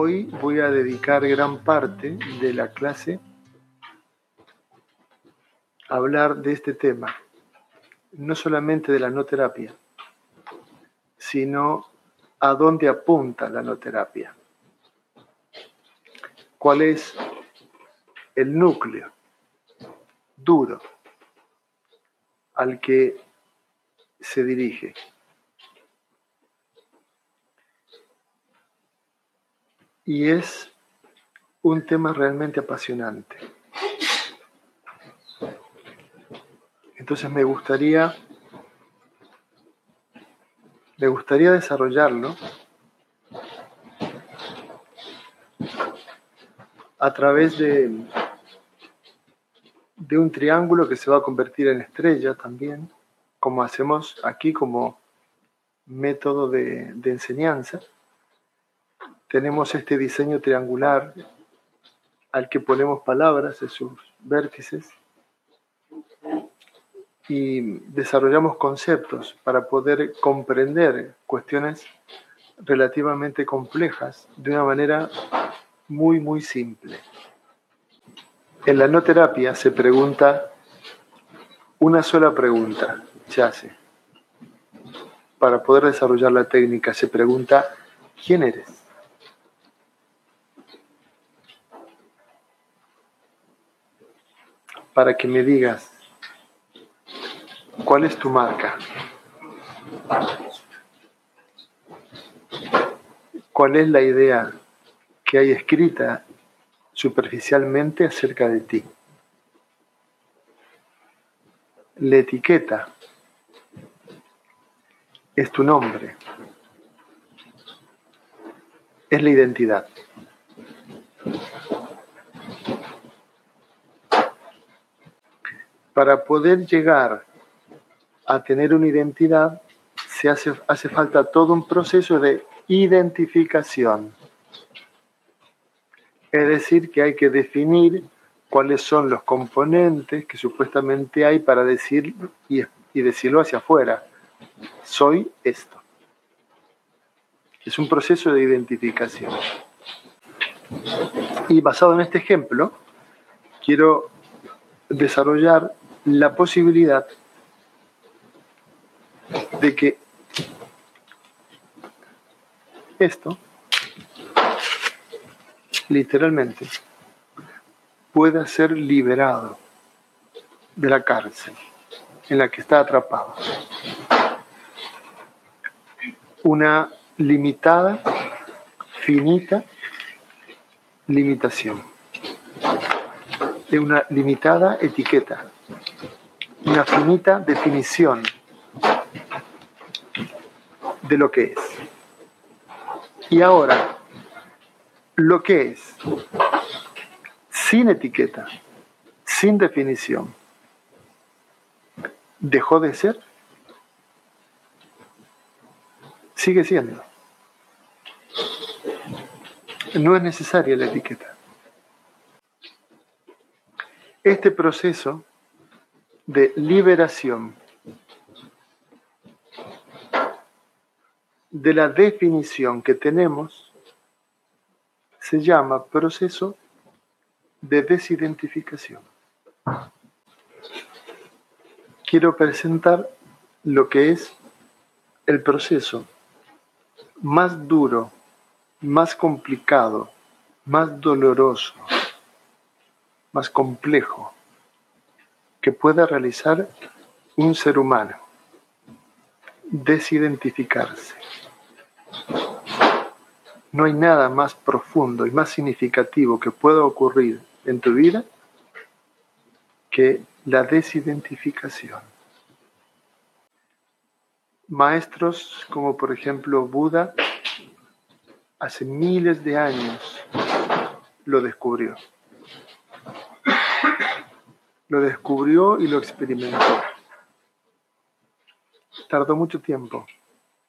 Hoy voy a dedicar gran parte de la clase a hablar de este tema, no solamente de la no terapia, sino a dónde apunta la no terapia, cuál es el núcleo duro al que se dirige. Y es un tema realmente apasionante. Entonces me gustaría me gustaría desarrollarlo a través de, de un triángulo que se va a convertir en estrella también, como hacemos aquí como método de, de enseñanza tenemos este diseño triangular al que ponemos palabras en sus vértices y desarrollamos conceptos para poder comprender cuestiones relativamente complejas de una manera muy, muy simple. En la no terapia se pregunta una sola pregunta, se hace. Para poder desarrollar la técnica se pregunta, ¿quién eres? Para que me digas cuál es tu marca. ¿Cuál es la idea que hay escrita superficialmente acerca de ti? La etiqueta es tu nombre, es la identidad. Para poder llegar a tener una identidad, se hace, hace falta todo un proceso de identificación. Es decir, que hay que definir cuáles son los componentes que supuestamente hay para decir y, y decirlo hacia afuera. Soy esto. Es un proceso de identificación. Y basado en este ejemplo, quiero desarrollar la posibilidad de que esto literalmente pueda ser liberado de la cárcel en la que está atrapado. Una limitada, finita limitación, de una limitada etiqueta una finita definición de lo que es. Y ahora, lo que es, sin etiqueta, sin definición, dejó de ser, sigue siendo. No es necesaria la etiqueta. Este proceso de liberación de la definición que tenemos se llama proceso de desidentificación. Quiero presentar lo que es el proceso más duro, más complicado, más doloroso, más complejo que pueda realizar un ser humano. Desidentificarse. No hay nada más profundo y más significativo que pueda ocurrir en tu vida que la desidentificación. Maestros como por ejemplo Buda, hace miles de años lo descubrió lo descubrió y lo experimentó. Tardó mucho tiempo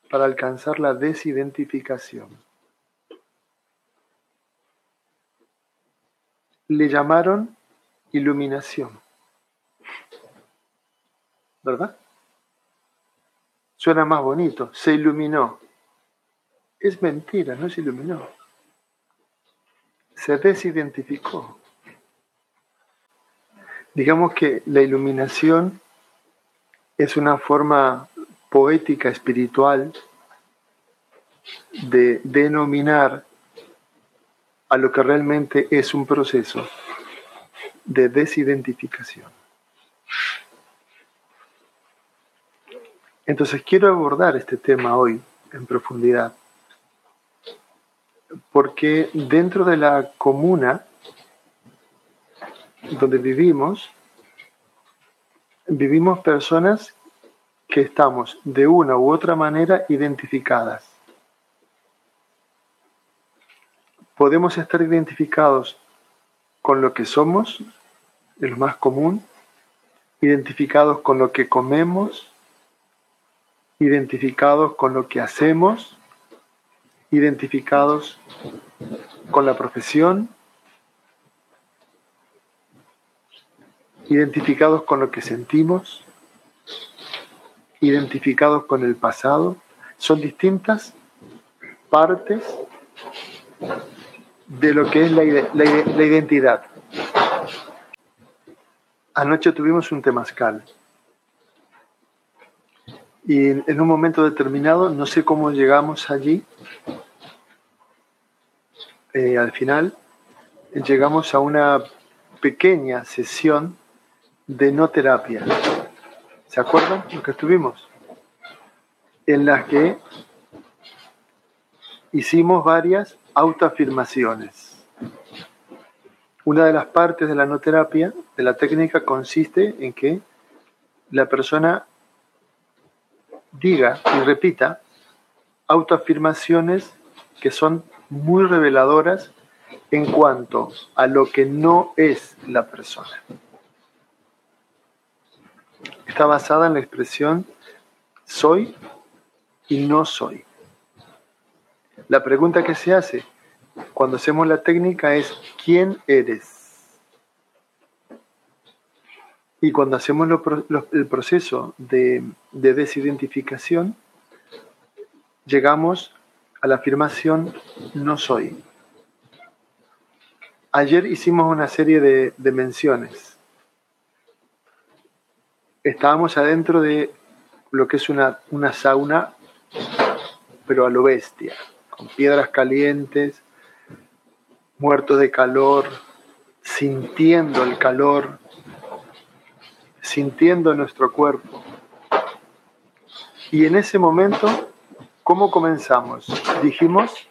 para alcanzar la desidentificación. Le llamaron iluminación. ¿Verdad? Suena más bonito. Se iluminó. Es mentira, no se iluminó. se desidentificó. Digamos que la iluminación es una forma poética, espiritual, de denominar a lo que realmente es un proceso de desidentificación. Entonces quiero abordar este tema hoy en profundidad, porque dentro de la comuna donde vivimos, vivimos personas que estamos de una u otra manera identificadas. Podemos estar identificados con lo que somos, es lo más común, identificados con lo que comemos, identificados con lo que hacemos, identificados con la profesión, identificados con lo que sentimos, identificados con el pasado, son distintas partes de lo que es la, identidad. Anoche tuvimos un temazcal y en un momento determinado, no sé cómo llegamos allí, eh, al final llegamos a una pequeña sesión de no terapia. ¿Se acuerdan lo que estuvimos? En las que hicimos varias autoafirmaciones. Una de las partes de la no terapia, de la técnica, consiste en que la persona diga y repita autoafirmaciones que son muy reveladoras en cuanto a lo que no es la persona. Está basada en la expresión soy y no soy. La pregunta que se hace cuando hacemos la técnica es ¿quién eres? Y cuando hacemos el proceso de, de desidentificación, llegamos a la afirmación no soy. Ayer hicimos una serie de, de menciones. Estábamos adentro de lo que es una, una sauna, pero a lo bestia, con piedras calientes, muertos de calor, sintiendo el calor, sintiendo nuestro cuerpo. Y en ese momento, ¿cómo comenzamos? Dijimos,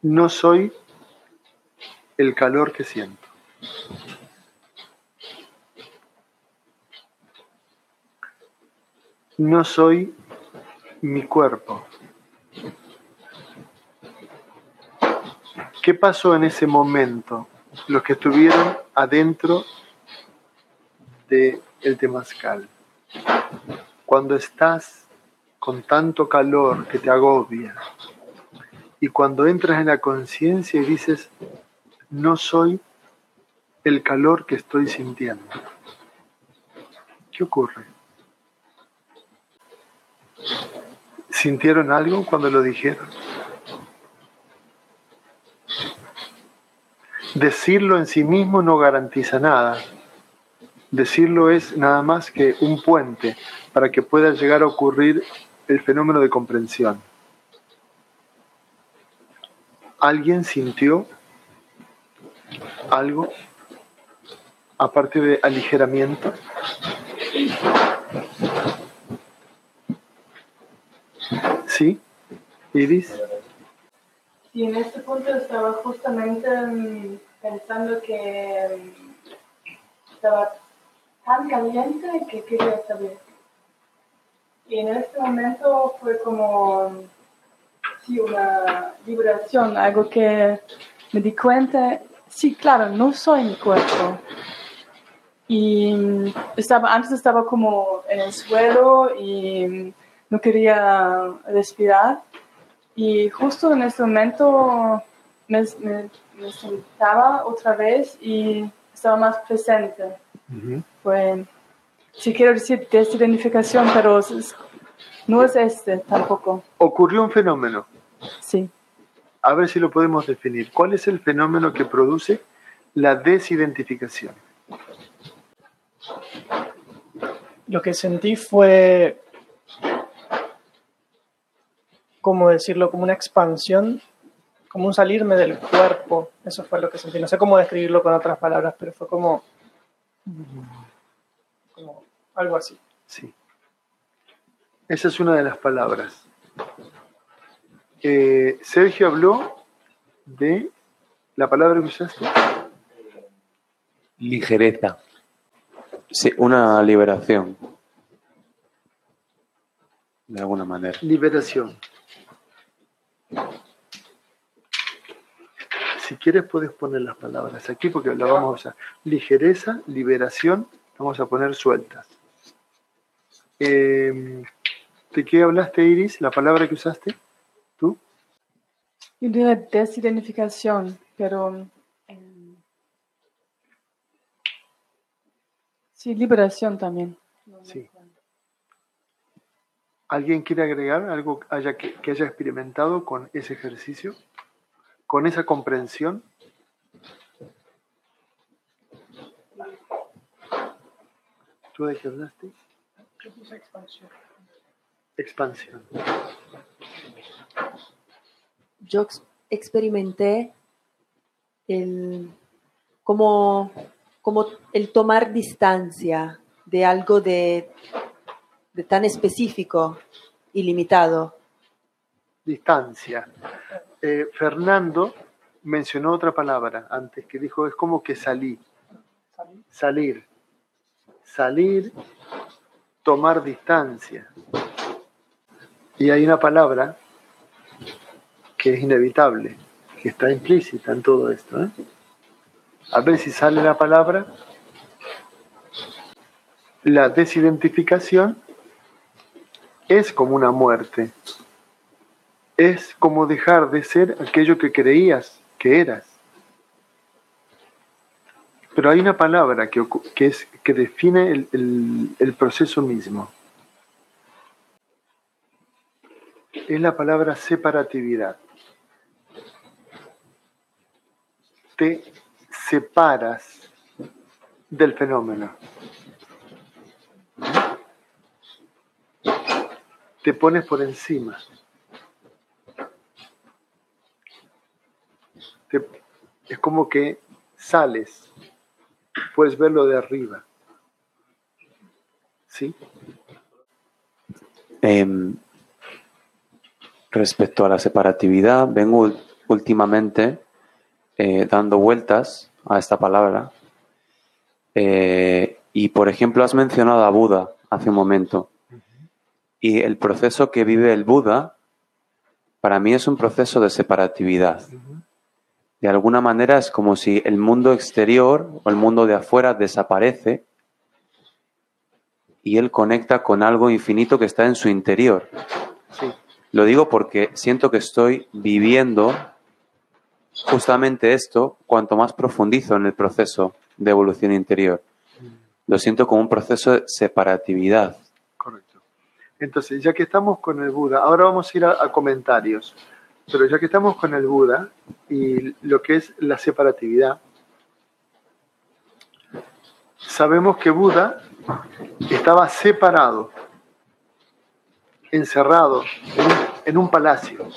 no soy el calor que siento. No soy mi cuerpo. ¿Qué pasó en ese momento? Los que estuvieron adentro el temazcal. Cuando estás con tanto calor que te agobia y cuando entras en la conciencia y dices, no soy el calor que estoy sintiendo. ¿Qué ocurre? ¿Sintieron algo cuando lo dijeron? Decirlo en sí mismo no garantiza nada. Decirlo es nada más que un puente para que pueda llegar a ocurrir el fenómeno de comprensión. ¿Alguien sintió algo aparte de aligeramiento? ¿Sí? ¿Iris? Sí, en este punto estaba justamente mm, pensando que mm, estaba tan caliente que quería saber. Y en este momento fue como sí, una liberación, algo que me di cuenta, sí, claro, no soy mi cuerpo. Y estaba, antes estaba como en el suelo y no quería respirar. Y justo en este momento me, sentaba otra vez y estaba más presente. Bueno, sí quiero decir desidentificación, pero no es este tampoco. Ocurrió un fenómeno. Sí. A ver si lo podemos definir. ¿Cuál es el fenómeno que produce la desidentificación? Lo que sentí fue, ¿cómo decirlo? Como una expansión, como un salirme del cuerpo. Eso fue lo que sentí. No sé cómo describirlo con otras palabras, pero fue como, como algo así. Sí. Esa es una de las palabras. Eh, Sergio habló de la palabra que usaste. Ligereza. Sí, una liberación. De alguna manera. Liberación. Si quieres puedes poner las palabras aquí porque las vamos a usar. Ligereza, liberación, vamos a poner sueltas. Eh, ¿De qué hablaste, Iris? ¿La palabra que usaste? ¿Tú? Yo diría desidentificación, pero... eh, sí, liberación también. Sí. ¿Alguien quiere agregar algo haya que, que haya experimentado con ese ejercicio? ¿Con esa comprensión? ¿Tú de qué hablaste? Expansión. yo ex- experimenté el, como, como el tomar distancia de algo de, de tan específico y limitado. Distancia. Eh, Fernando mencionó otra palabra antes que dijo, es como que salí. Salir. Salir, tomar distancia. Y hay una palabra que es inevitable, que está implícita en todo esto. ¿eh? A ver si sale la palabra. La desidentificación es como una muerte. Es como dejar de ser aquello que creías que eras. Pero hay una palabra que, que, es, que define el proceso mismo. es la palabra separatividad. Te separas del fenómeno. Te pones por encima. Es como que sales, puedes verlo de arriba. ¿Sí? Em, respecto a la separatividad, vengo últimamente eh, dando vueltas a esta palabra. Eh, y, por ejemplo, has mencionado a Buda hace un momento. Y el proceso que vive el Buda, para mí es un proceso de separatividad. De alguna manera es como si el mundo exterior o el mundo de afuera desaparece y él conecta con algo infinito que está en su interior. Sí. Lo digo porque siento que estoy viviendo justamente esto cuanto más profundizo en el proceso de evolución interior. Lo siento como un proceso de separatividad. Entonces, ya que estamos con el Buda, ahora vamos a ir a, comentarios, pero ya que estamos con el Buda y lo que es la separatividad, sabemos que Buda estaba separado, encerrado en un palacio,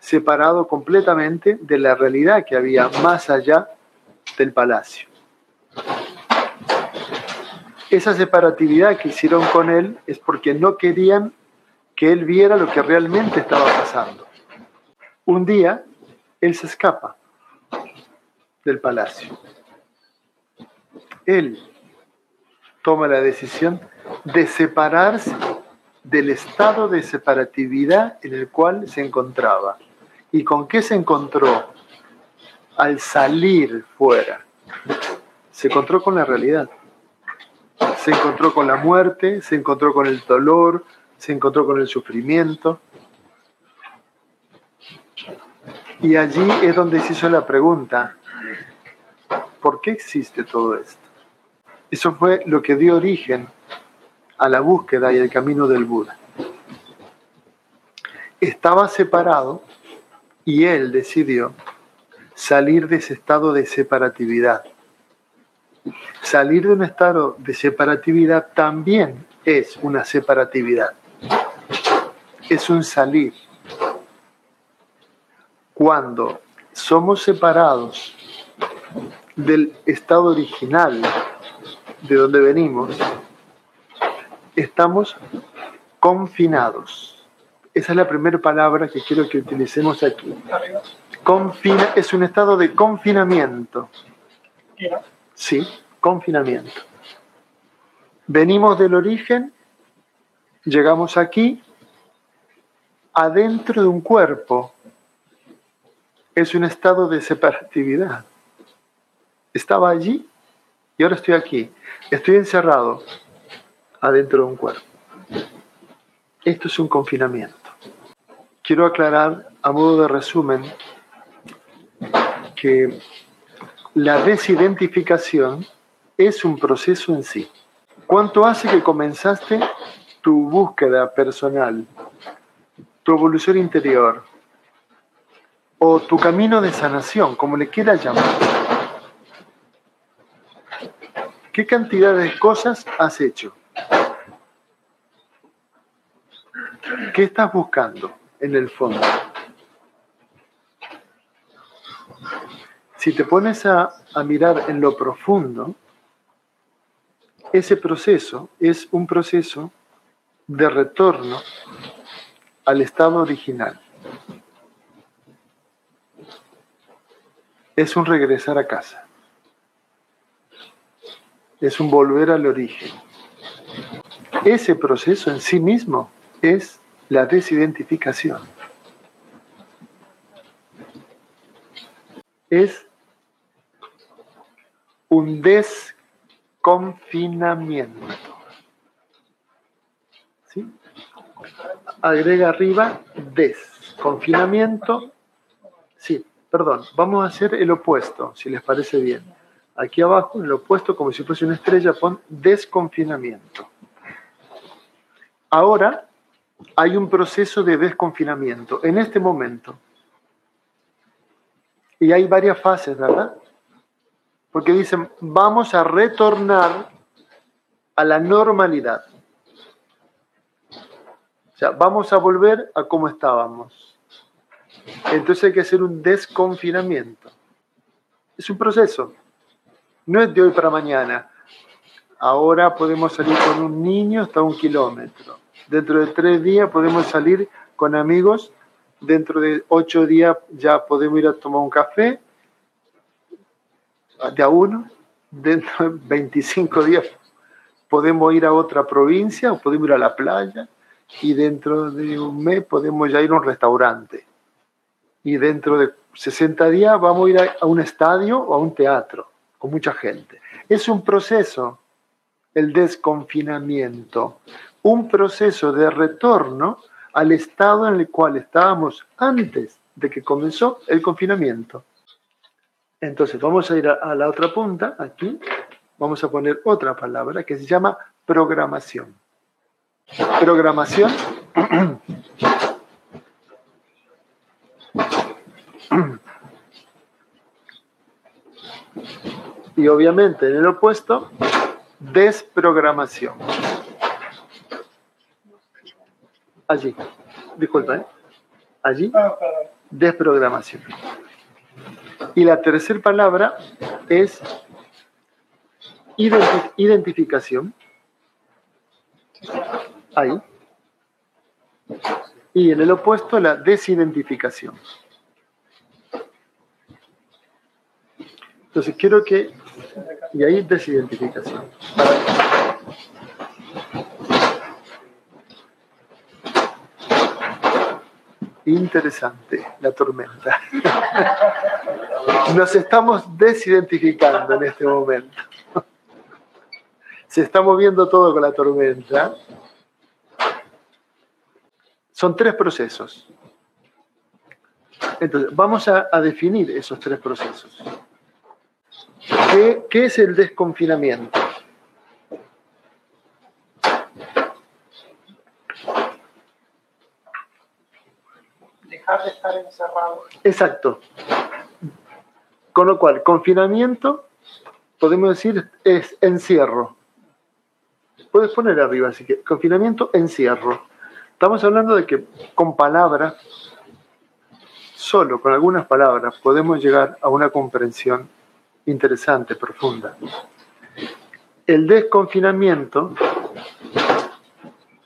separado completamente de la realidad que había más allá del palacio. Esa separatividad que hicieron con él es porque no querían que él viera lo que realmente estaba pasando. Un día, él se escapa del palacio. Él toma la decisión de separarse del estado de separatividad en el cual se encontraba. ¿Y con qué se encontró al salir fuera? Se encontró con la realidad se encontró con la muerte, se encontró con el dolor, se encontró con el sufrimiento. Y allí es donde se hizo la pregunta, ¿por qué existe todo esto? Eso fue lo que dio origen a la búsqueda y el camino del Buda. Estaba separado Y él decidió salir de ese estado de separatividad. Salir de un estado de separatividad también es una separatividad. Es un salir. Cuando somos separados del estado original de donde venimos, estamos confinados. Esa es la primera palabra que quiero que utilicemos aquí. Confina, es un estado de confinamiento. Sí, confinamiento. Venimos del origen, llegamos aquí, adentro de un cuerpo. Es un estado de separatividad. Estaba allí y ahora estoy aquí. Estoy encerrado adentro de un cuerpo. Esto es un confinamiento. Quiero aclarar a modo de resumen que la desidentificación es un proceso en sí. ¿Cuánto hace que comenzaste tu búsqueda personal, tu evolución interior o tu camino de sanación, como le quieras llamar? ¿Qué cantidad de cosas has hecho? ¿Qué estás buscando en el fondo? Si te pones a, mirar en lo profundo, ese proceso es un proceso de retorno al estado original. Es un regresar a casa. Es un volver al origen. Ese proceso en sí mismo es la desidentificación. Es un desconfinamiento. ¿Sí? Agrega arriba desconfinamiento. Sí, perdón, vamos a hacer el opuesto, si les parece bien. Aquí abajo, en el opuesto, como si fuese una estrella, pon desconfinamiento. Ahora hay un proceso de desconfinamiento en este momento. Y hay varias fases, ¿verdad? Porque dicen, vamos a retornar a la normalidad. O sea, vamos a volver a como estábamos. Entonces hay que hacer un desconfinamiento. Es un proceso. No es de hoy para mañana. Ahora podemos salir con un niño hasta un kilómetro Dentro de tres días podemos salir con amigos. Dentro de ocho días ya podemos ir a tomar un café. De a uno. Dentro de 25 días podemos ir a otra provincia o podemos ir a la playa. Y dentro de un mes podemos ya ir a un restaurante. Y dentro de 60 días vamos a ir a un estadio o a un teatro con mucha gente. Es un proceso, el desconfinamiento un proceso de retorno al estado en el cual estábamos antes de que comenzó el confinamiento. Entonces vamos a ir a, la otra punta, aquí, vamos a poner otra palabra que se llama programación. Programación. Y obviamente en el opuesto, desprogramación. Allí. Disculpa, ¿eh? Allí. Ah, desprogramación. Y la tercera palabra es identificación. Ahí. Y en el opuesto la desidentificación. Entonces quiero que... Y ahí desidentificación. Interesante, la tormenta. Nos estamos desidentificando en este momento. Se está moviendo todo con la tormenta. Son tres procesos. Entonces, vamos a, definir esos tres procesos. ¿Qué, ¿Qué es el desconfinamiento? Estar Encerrado. Exacto. Con lo cual, confinamiento, podemos decir, es encierro. Puedes poner arriba, así que confinamiento, encierro. Estamos hablando de que con palabras, solo con algunas palabras, podemos llegar a una comprensión interesante, profunda. El desconfinamiento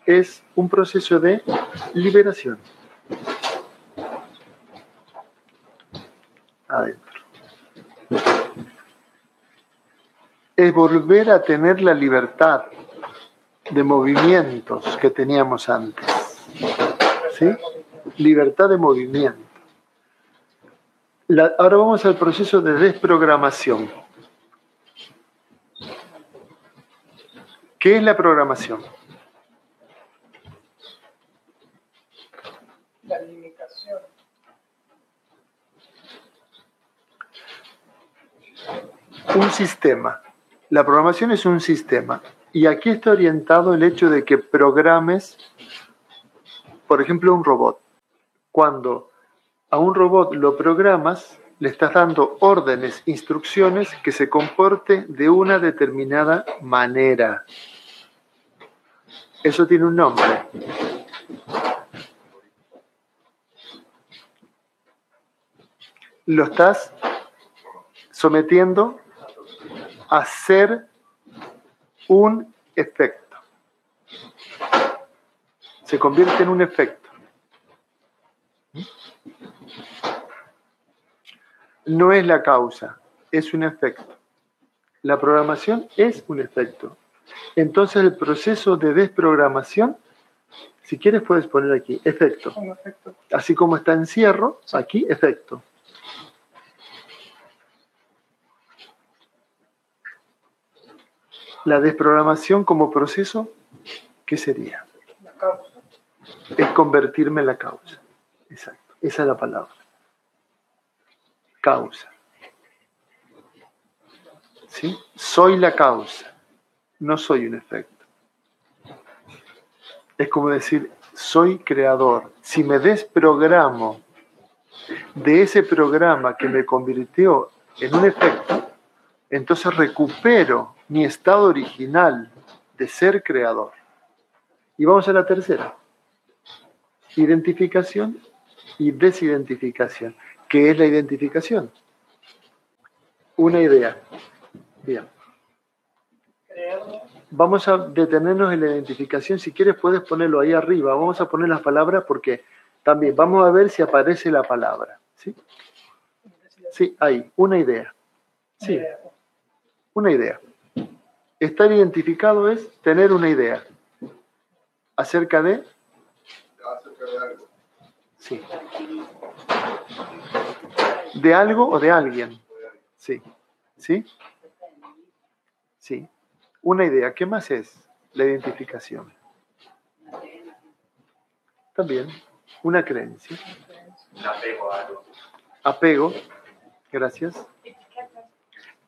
es un proceso de liberación. Adentro. Es volver a tener la libertad de movimientos que teníamos antes. ¿Sí? Libertad de movimiento. Ahora vamos al proceso de desprogramación. ¿Qué es la programación? Un sistema. La programación es un sistema. Y aquí está orientado el hecho de que programes, por ejemplo, un robot. Cuando a un robot lo programas, le estás dando órdenes, instrucciones que se comporte de una determinada manera. Eso tiene un nombre. Lo estás sometiendo a ser un efecto. Se convierte en un efecto. No es la causa, es un efecto. La programación es un efecto. Entonces el proceso de desprogramación, si quieres puedes poner aquí, efecto. Así como está encierro, aquí efecto. La desprogramación como proceso, ¿qué sería? La causa. Es convertirme en la causa. Exacto. Esa es la palabra. Causa. ¿Sí? Soy la causa. No soy un efecto. Es como decir, soy creador. Si me desprogramo de ese programa que me convirtió en un efecto, entonces recupero mi estado original de ser creador. Y vamos a la tercera. Identificación y desidentificación. ¿Qué es la identificación? Una idea. Bien. Vamos a detenernos en la identificación. Si quieres puedes ponerlo ahí arriba. Vamos a poner las palabras porque también vamos a ver si aparece la palabra. ¿Sí? Sí, ahí. Una idea. Sí, una idea. Estar identificado es tener una idea. Acerca de... Sí. ¿De algo o de alguien? Sí. ¿Sí? Sí. Una idea. ¿Qué más es la identificación? También una creencia. Apego a algo. Apego. Gracias.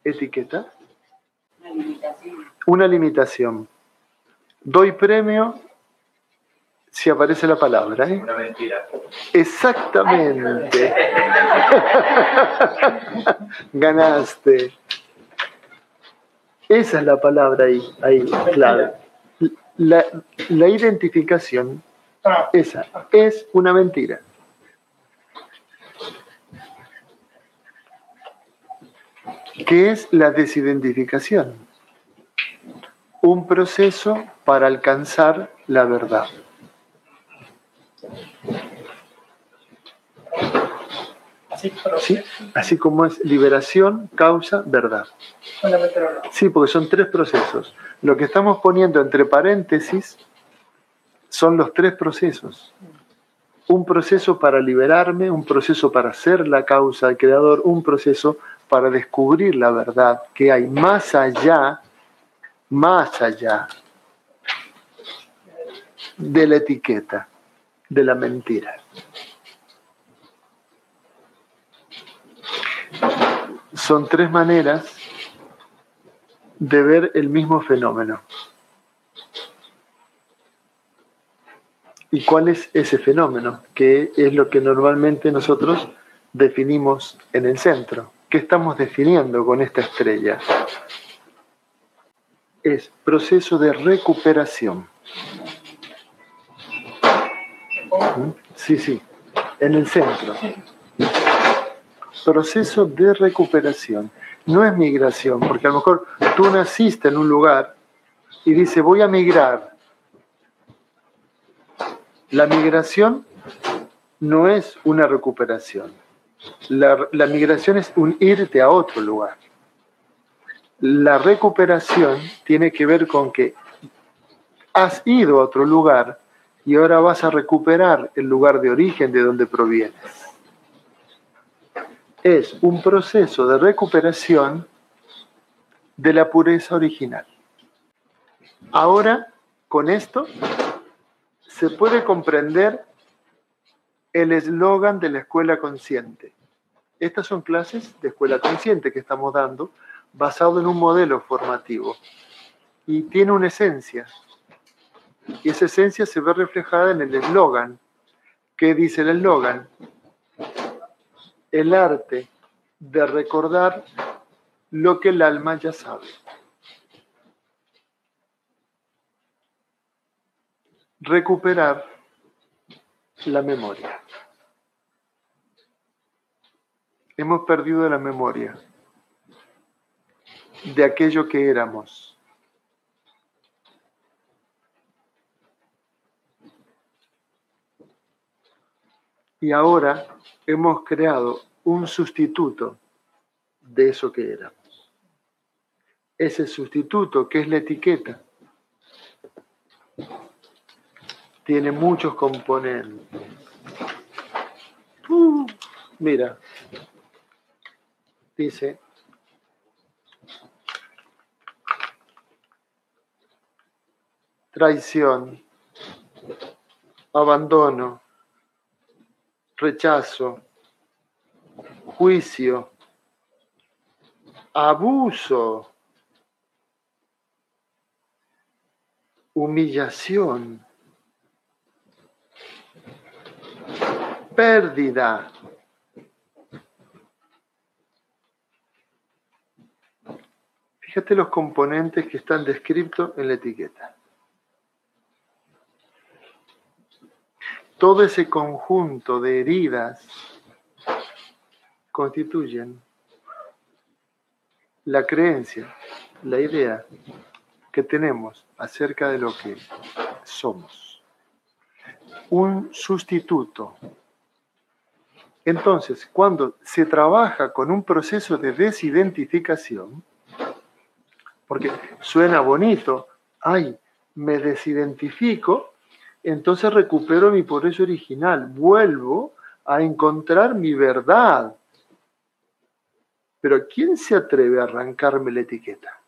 Etiqueta. Limitación. Una limitación. Doy premio si aparece la palabra. ¿eh? Una mentira. Exactamente. Ganaste. Esa es la palabra ahí, ahí, clave. La, la identificación, esa, es una mentira. ¿Qué es la desidentificación? Un proceso para alcanzar la verdad. así, pero ¿Sí? Así como es liberación, causa, verdad. Sí, porque son tres procesos. Lo que estamos poniendo entre paréntesis son los tres procesos. Un proceso para liberarme, un proceso para ser la causa del creador, un proceso para descubrir la verdad que hay más allá, más allá de la etiqueta, de la mentira. Son tres maneras de ver el mismo fenómeno. ¿Y cuál es ese fenómeno? Que es lo que normalmente nosotros definimos en el centro. ¿Qué estamos definiendo con esta estrella? Es proceso de recuperación. Sí, sí, en el centro. Proceso de recuperación. No es migración, porque a lo mejor tú naciste en un lugar y dices, voy a migrar. La migración no es una recuperación. La, la migración es un irte a otro lugar. La recuperación tiene que ver con que has ido a otro lugar y ahora vas a recuperar el lugar de origen de donde provienes. Es un proceso de recuperación de la pureza original. Ahora, con esto, se puede comprender el eslogan de la escuela consciente. Estas son clases de escuela consciente que estamos dando, basado en un modelo formativo. Y tiene una esencia. Y esa esencia se ve reflejada en el eslogan. ¿Qué dice el eslogan? El arte de recordar lo que el alma ya sabe. Recuperar la memoria. Hemos perdido la memoria de aquello que éramos. Y ahora hemos creado un sustituto de eso que éramos. Ese sustituto, que es la etiqueta, tiene muchos componentes. Uh, mira, dice, traición, abandono, rechazo, juicio, abuso, humillación, pérdida. Fíjate los componentes que están descritos en la etiqueta. Todo ese conjunto de heridas constituyen la creencia, la idea que tenemos acerca de lo que somos. Un sustituto. Entonces, cuando se trabaja con un proceso de desidentificación, porque suena bonito, ay, me desidentifico, entonces recupero mi pobreza original, vuelvo a encontrar mi verdad. Pero ¿quién se atreve a arrancarme la etiqueta?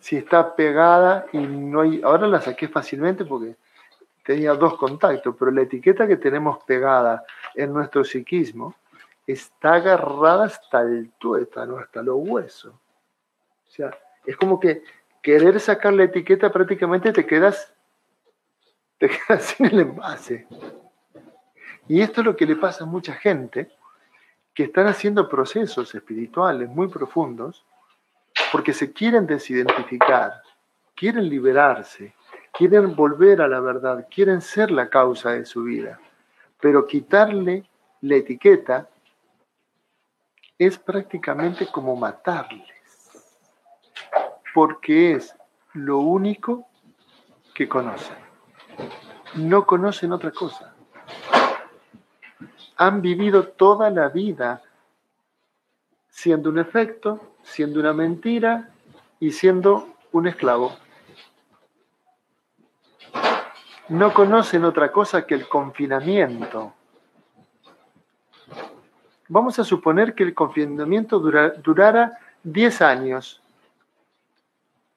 Si está pegada y no hay... Ahora la saqué fácilmente porque tenía dos contactos, pero la etiqueta que tenemos pegada en nuestro psiquismo está agarrada hasta el tuétano, hasta los huesos. O sea, es como que querer sacar la etiqueta prácticamente te quedas, te quedas sin el envase. Y esto es lo que le pasa a mucha gente que están haciendo procesos espirituales muy profundos porque se quieren desidentificar, quieren liberarse, quieren volver a la verdad, quieren ser la causa de su vida. Pero quitarle la etiqueta es prácticamente como matarles porque es lo único que conocen. No conocen otra cosa. Han vivido toda la vida siendo un efecto, siendo una mentira y siendo un esclavo. No conocen otra cosa que el confinamiento. Vamos a suponer que el confinamiento durara 10 años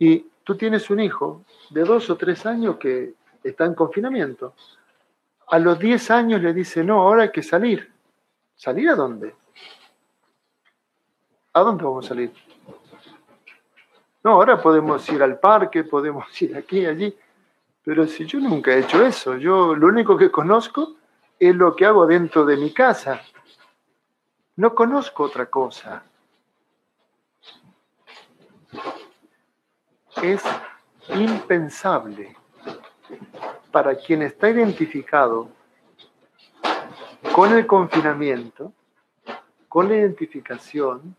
y tú tienes un hijo de dos o tres años que está en confinamiento. A los diez años le dice, no, ahora hay que salir. ¿Salir a dónde? ¿A dónde vamos a salir? No, ahora podemos ir al parque, podemos ir aquí, allí. Pero si yo nunca he hecho eso, yo lo único que conozco es lo que hago dentro de mi casa. No conozco otra cosa. Es impensable para quien está identificado con el confinamiento, con la identificación,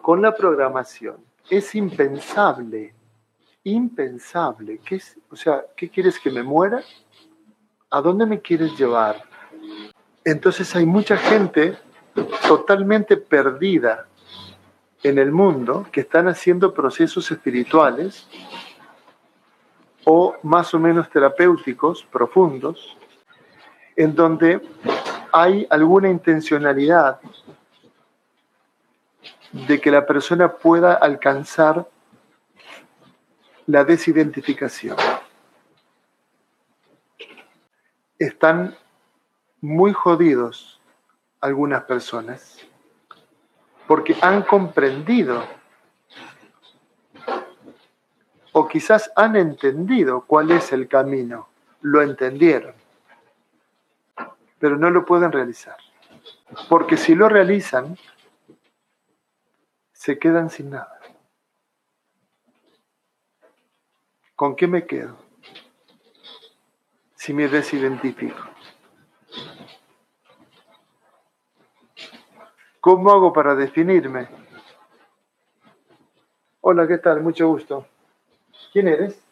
con la programación. Es impensable, impensable. ¿Qué es, o sea, ¿qué quieres que me muera? ¿A dónde me quieres llevar? Entonces hay mucha gente totalmente perdida en el mundo que están haciendo procesos espirituales o más o menos terapéuticos profundos, en donde hay alguna intencionalidad de que la persona pueda alcanzar la desidentificación. Están muy jodidos algunas personas porque han comprendido o quizás han entendido cuál es el camino, lo entendieron, pero no lo pueden realizar. Porque si lo realizan, se quedan sin nada. ¿Con qué me quedo? Si me desidentifico. ¿Cómo hago para definirme? Hola, ¿qué tal? Mucho gusto. ¿Quién eres?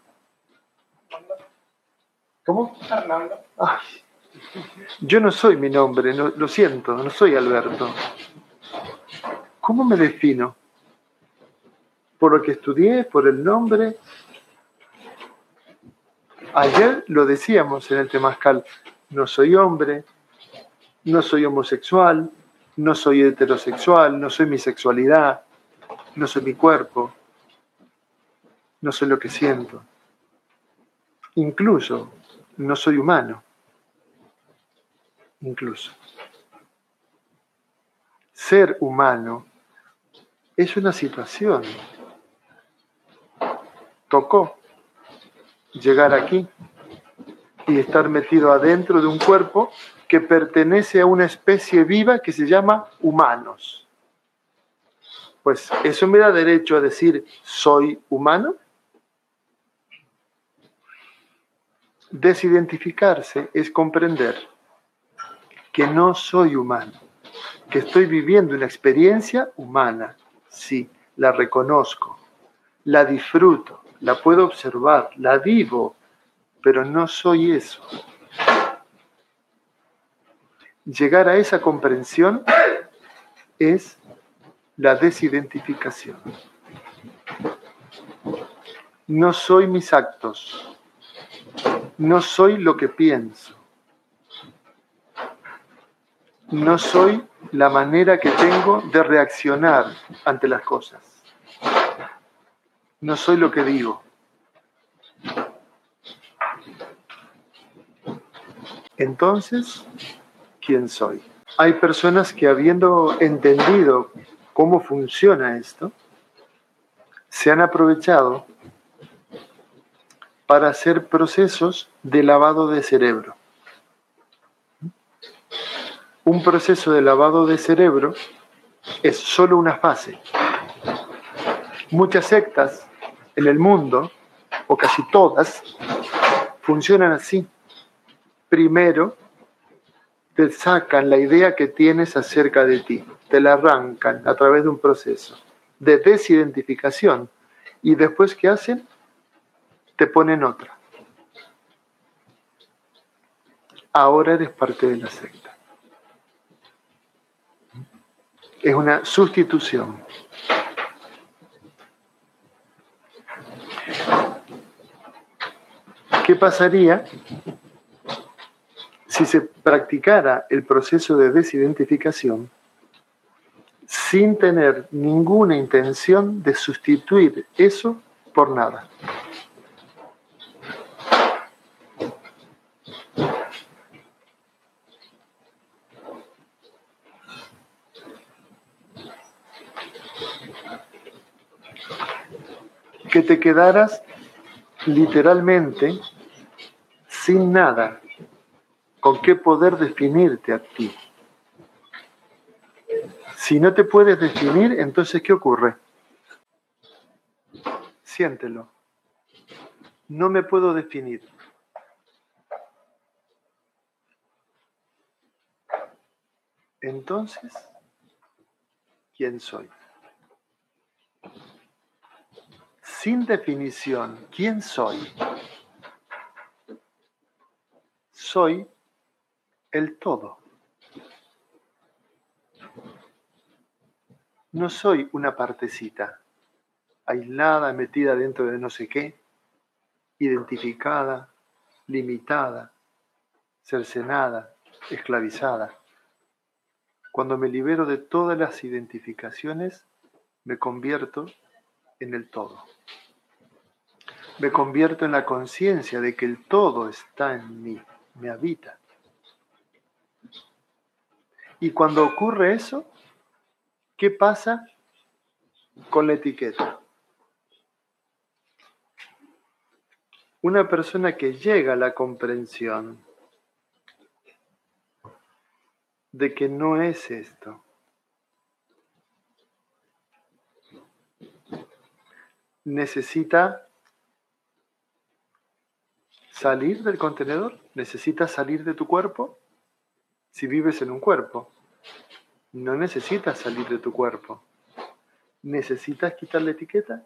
¿Cómo? Fernando. Ay, yo no soy mi nombre, no, lo siento, no soy Alberto. ¿Cómo me defino? ¿Por lo que estudié? ¿Por el nombre? Ayer lo decíamos en el Temascal, no soy hombre, no soy homosexual, no soy heterosexual, no soy mi sexualidad, no soy mi cuerpo, no soy lo que siento. Incluso no soy humano. Incluso. Ser humano es una situación. Tocó llegar aquí y estar metido adentro de un cuerpo que pertenece a una especie viva que se llama humanos. Pues eso me da derecho a decir soy humano. Desidentificarse es comprender que no soy humano, que estoy viviendo una experiencia humana. Sí, la reconozco, la disfruto, la puedo observar, la vivo, pero no soy eso. Llegar a esa comprensión es la desidentificación. No soy mis actos, no soy lo que pienso, no soy la manera que tengo de reaccionar ante las cosas, no soy lo que digo. Entonces, ¿quién soy? Hay personas que habiendo entendido cómo funciona esto, se han aprovechado para hacer procesos de lavado de cerebro. Un proceso de lavado de cerebro es solo una fase. Muchas sectas en el mundo, o casi todas, funcionan así. Primero, te sacan la idea que tienes acerca de ti, te la arrancan a través de un proceso de desidentificación y después ¿qué hacen? Te ponen otra. Ahora eres parte de la secta. Es una sustitución. ¿Qué pasaría si se practicara el proceso de desidentificación sin tener ninguna intención de sustituir eso por nada. Que te quedaras literalmente sin nada con qué poder definirte a ti. Si no te puedes definir, entonces ¿qué ocurre? Siéntelo. No me puedo definir. Entonces, ¿quién soy? Sin definición, ¿quién soy? Soy el todo. No soy una partecita aislada, metida dentro de no sé qué, identificada, limitada, cercenada, esclavizada. Cuando me libero de todas las identificaciones, me convierto en el todo. Me convierto en la conciencia de que el todo está en mí, me habita. Y cuando ocurre eso, ¿qué pasa con la etiqueta? Una persona que llega a la comprensión de que no es esto, necesita salir del contenedor, necesita salir de tu cuerpo si vives en un cuerpo. No necesitas salir de tu cuerpo. ¿Necesitas quitar la etiqueta?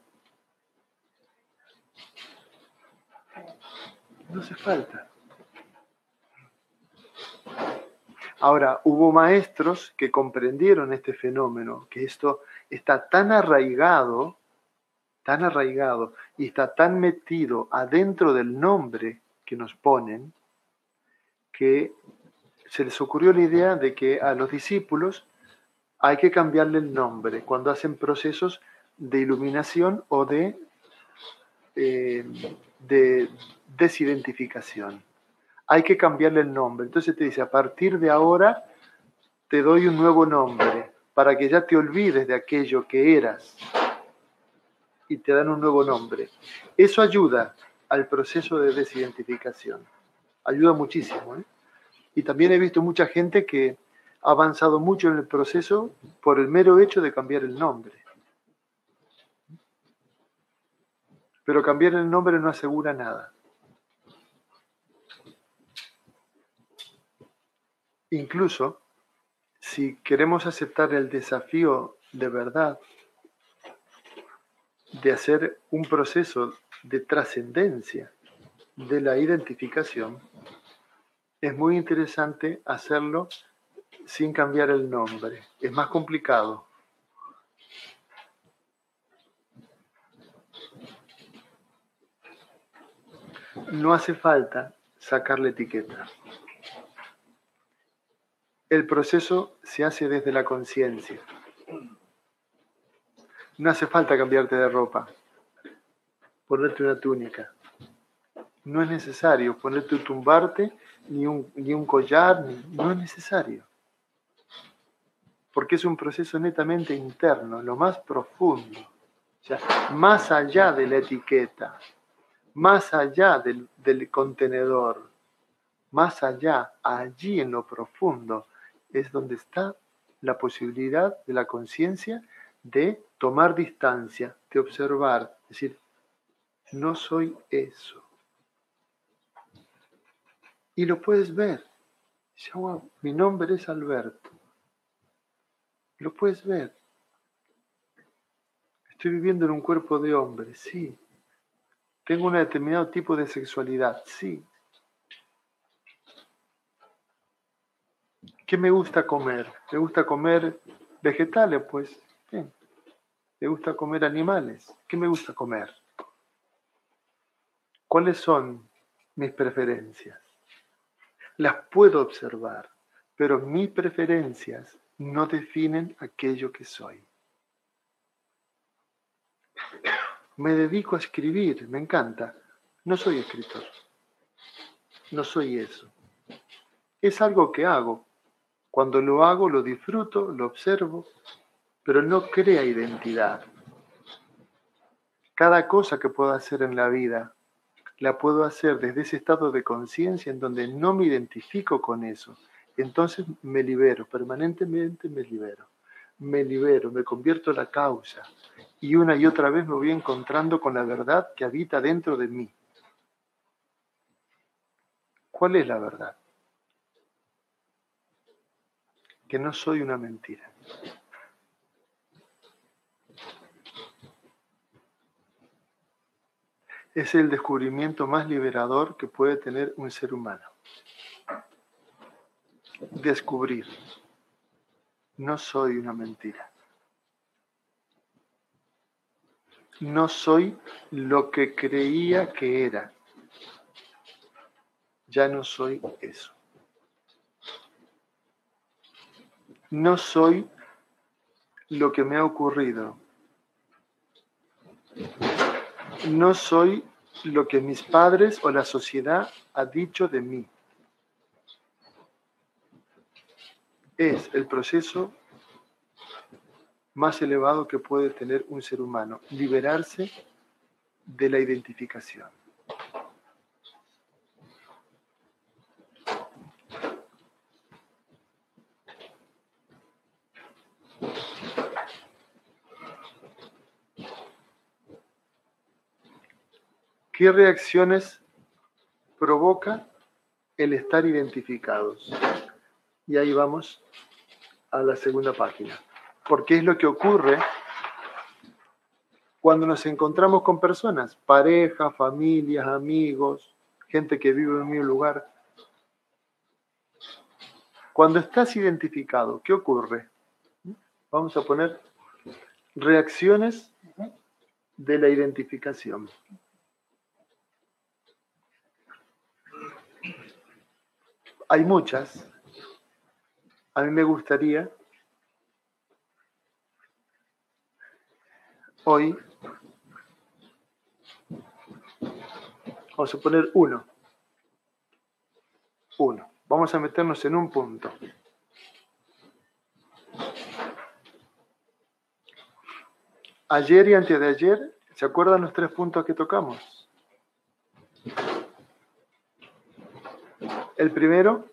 No hace falta. Ahora, hubo maestros que comprendieron este fenómeno, que esto está tan arraigado, tan arraigado y está tan metido adentro del nombre que nos ponen, que se les ocurrió la idea de que a los discípulos hay que cambiarle el nombre cuando hacen procesos de iluminación o de, eh, de desidentificación. Hay que cambiarle el nombre. Entonces te dice, a partir de ahora te doy un nuevo nombre para que ya te olvides de aquello que eras y te dan un nuevo nombre. Eso ayuda al proceso de desidentificación. Ayuda muchísimo. ¿eh? Y también he visto mucha gente que ha avanzado mucho en el proceso por el mero hecho de cambiar el nombre. Pero cambiar el nombre no asegura nada. Incluso si queremos aceptar el desafío de verdad de hacer un proceso de trascendencia de la identificación, es muy interesante hacerlo sin cambiar el nombre. Es más complicado. No hace falta sacar la etiqueta. El proceso se hace desde la conciencia. No hace falta cambiarte de ropa, ponerte una túnica. No es necesario ponerte tumbarte ni un, ni un collar, no es necesario. Porque es un proceso netamente interno, lo más profundo. O sea, más allá de la etiqueta, más allá del, del contenedor, más allá, allí en lo profundo, es donde está la posibilidad de la conciencia de tomar distancia, de observar, decir, no soy eso. Y lo puedes ver. Dice, mi nombre es Alberto. Lo puedes ver. Estoy viviendo en un cuerpo de hombre, sí. Tengo un determinado tipo de sexualidad, sí. ¿Qué me gusta comer? ¿Me gusta comer vegetales? Pues bien. ¿Me gusta comer animales? ¿Qué me gusta comer? ¿Cuáles son mis preferencias? Las puedo observar, pero mis preferencias no definen aquello que soy. Me dedico a escribir, me encanta. No soy escritor. No soy eso. Es algo que hago. Cuando lo hago, lo disfruto, lo observo, pero no crea identidad. Cada cosa que puedo hacer en la vida la puedo hacer desde ese estado de conciencia en donde no me identifico con eso. Entonces me libero, permanentemente me libero. Me libero, me convierto en la causa. Y una y otra vez me voy encontrando con la verdad que habita dentro de mí. ¿Cuál es la verdad? Que no soy una mentira. Es el descubrimiento más liberador que puede tener un ser humano. Descubrir. No soy una mentira. No soy lo que creía que era. Ya no soy eso. No soy lo que me ha ocurrido no soy lo que mis padres o la sociedad ha dicho de mí. Es el proceso más elevado que puede tener un ser humano, liberarse de la identificación. ¿Qué reacciones provoca el estar identificados? Y ahí vamos a la segunda página. Porque es lo que ocurre cuando nos encontramos con personas, pareja, familias, amigos, gente que vive en mi lugar. Cuando estás identificado, ¿qué ocurre? Vamos a poner reacciones de la identificación. Hay muchas. A mí me gustaría hoy, vamos a poner uno. Uno. Vamos a meternos en un punto. Ayer y antes de ayer, ¿se acuerdan los tres puntos que tocamos? El primero,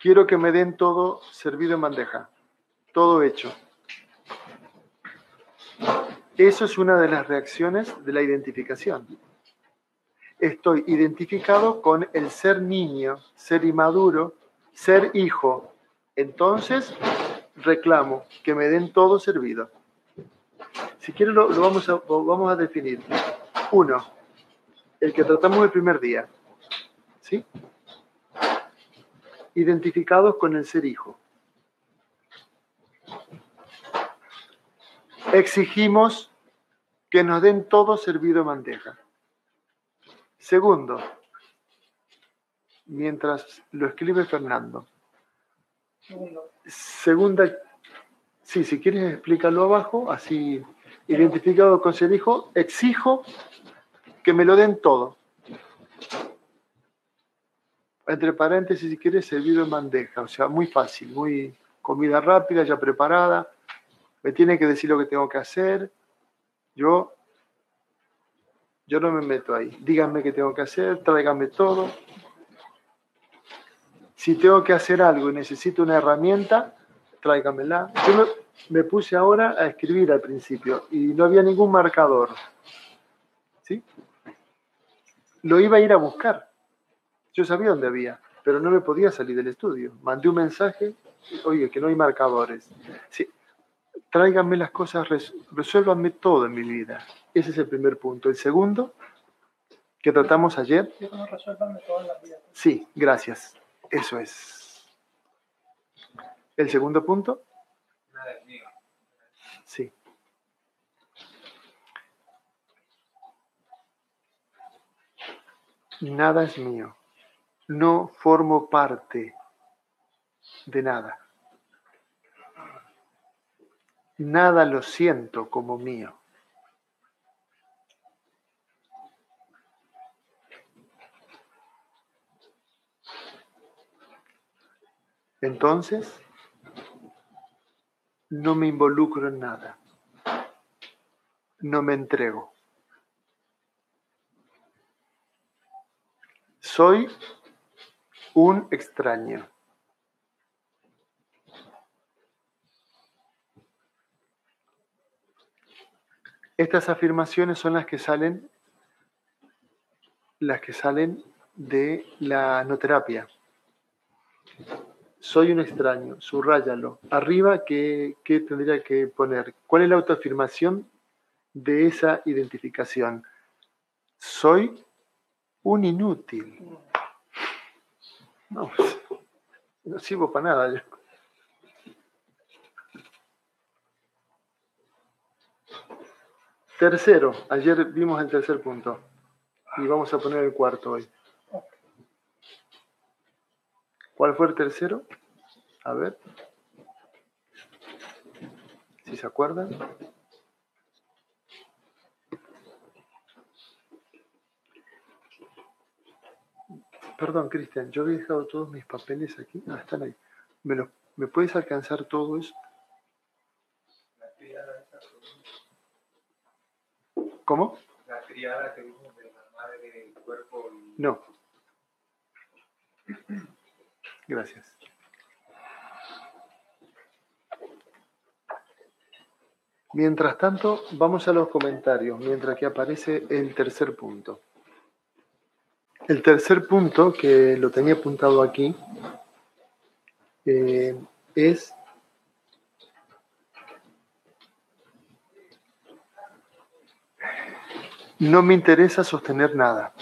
quiero que me den todo servido en bandeja, todo hecho. Eso es una de las reacciones de la identificación. Estoy identificado con el ser niño, ser inmaduro, ser hijo. Entonces, reclamo que me den todo servido. Si quieren, lo, vamos, a, vamos a definir. Uno, el que tratamos el primer día. ¿Sí? Identificados con el ser hijo. Exigimos que nos den todo servido en bandeja. Segundo, mientras lo escribe Fernando. Segunda, sí, si quieres explícalo abajo, así identificado con ser hijo, exijo que me lo den todo entre paréntesis, si quieres, servido en bandeja. O sea, muy fácil, muy comida rápida, ya preparada. Me tiene que decir lo que tengo que hacer. Yo, yo no me meto ahí. Díganme qué tengo que hacer, tráiganme todo. Si tengo que hacer algo y necesito una herramienta, tráigamela. Yo me, me puse ahora a escribir al principio y no había ningún marcador. ¿Sí? Lo iba a ir a buscar yo sabía dónde había, pero no me podía salir del estudio. Mandé un mensaje, oye, que no hay marcadores. Sí, tráiganme las cosas, resuélvanme todo en mi vida. Ese es el primer punto. El segundo, que tratamos ayer. Sí, gracias. Eso es. El segundo punto. Sí. Nada es mío no formo parte de nada. Nada lo siento como mío. Entonces, no me involucro en nada. No me entrego. Soy un extraño. Estas afirmaciones son las que salen las que salen de la noterapia. Soy un extraño, subrayalo. Arriba, ¿qué, ¿qué, tendría que poner? ¿Cuál es la autoafirmación de esa identificación? Soy un inútil. No, no sirvo para nada yo. Tercero, ayer vimos el tercer punto y vamos a poner el cuarto hoy. ¿Cuál fue el tercero? A ver. Si se acuerdan. Perdón, Cristian, yo había dejado todos mis papeles aquí. Ah, están ahí. ¿Me, lo- ¿Me puedes alcanzar todo eso? ¿Cómo? La triada que vimos de la madre, el cuerpo y No. Gracias. Mientras tanto, vamos a los comentarios, mientras que aparece el tercer punto. El tercer punto, que lo tenía apuntado aquí, eh, es no me interesa sostener nada.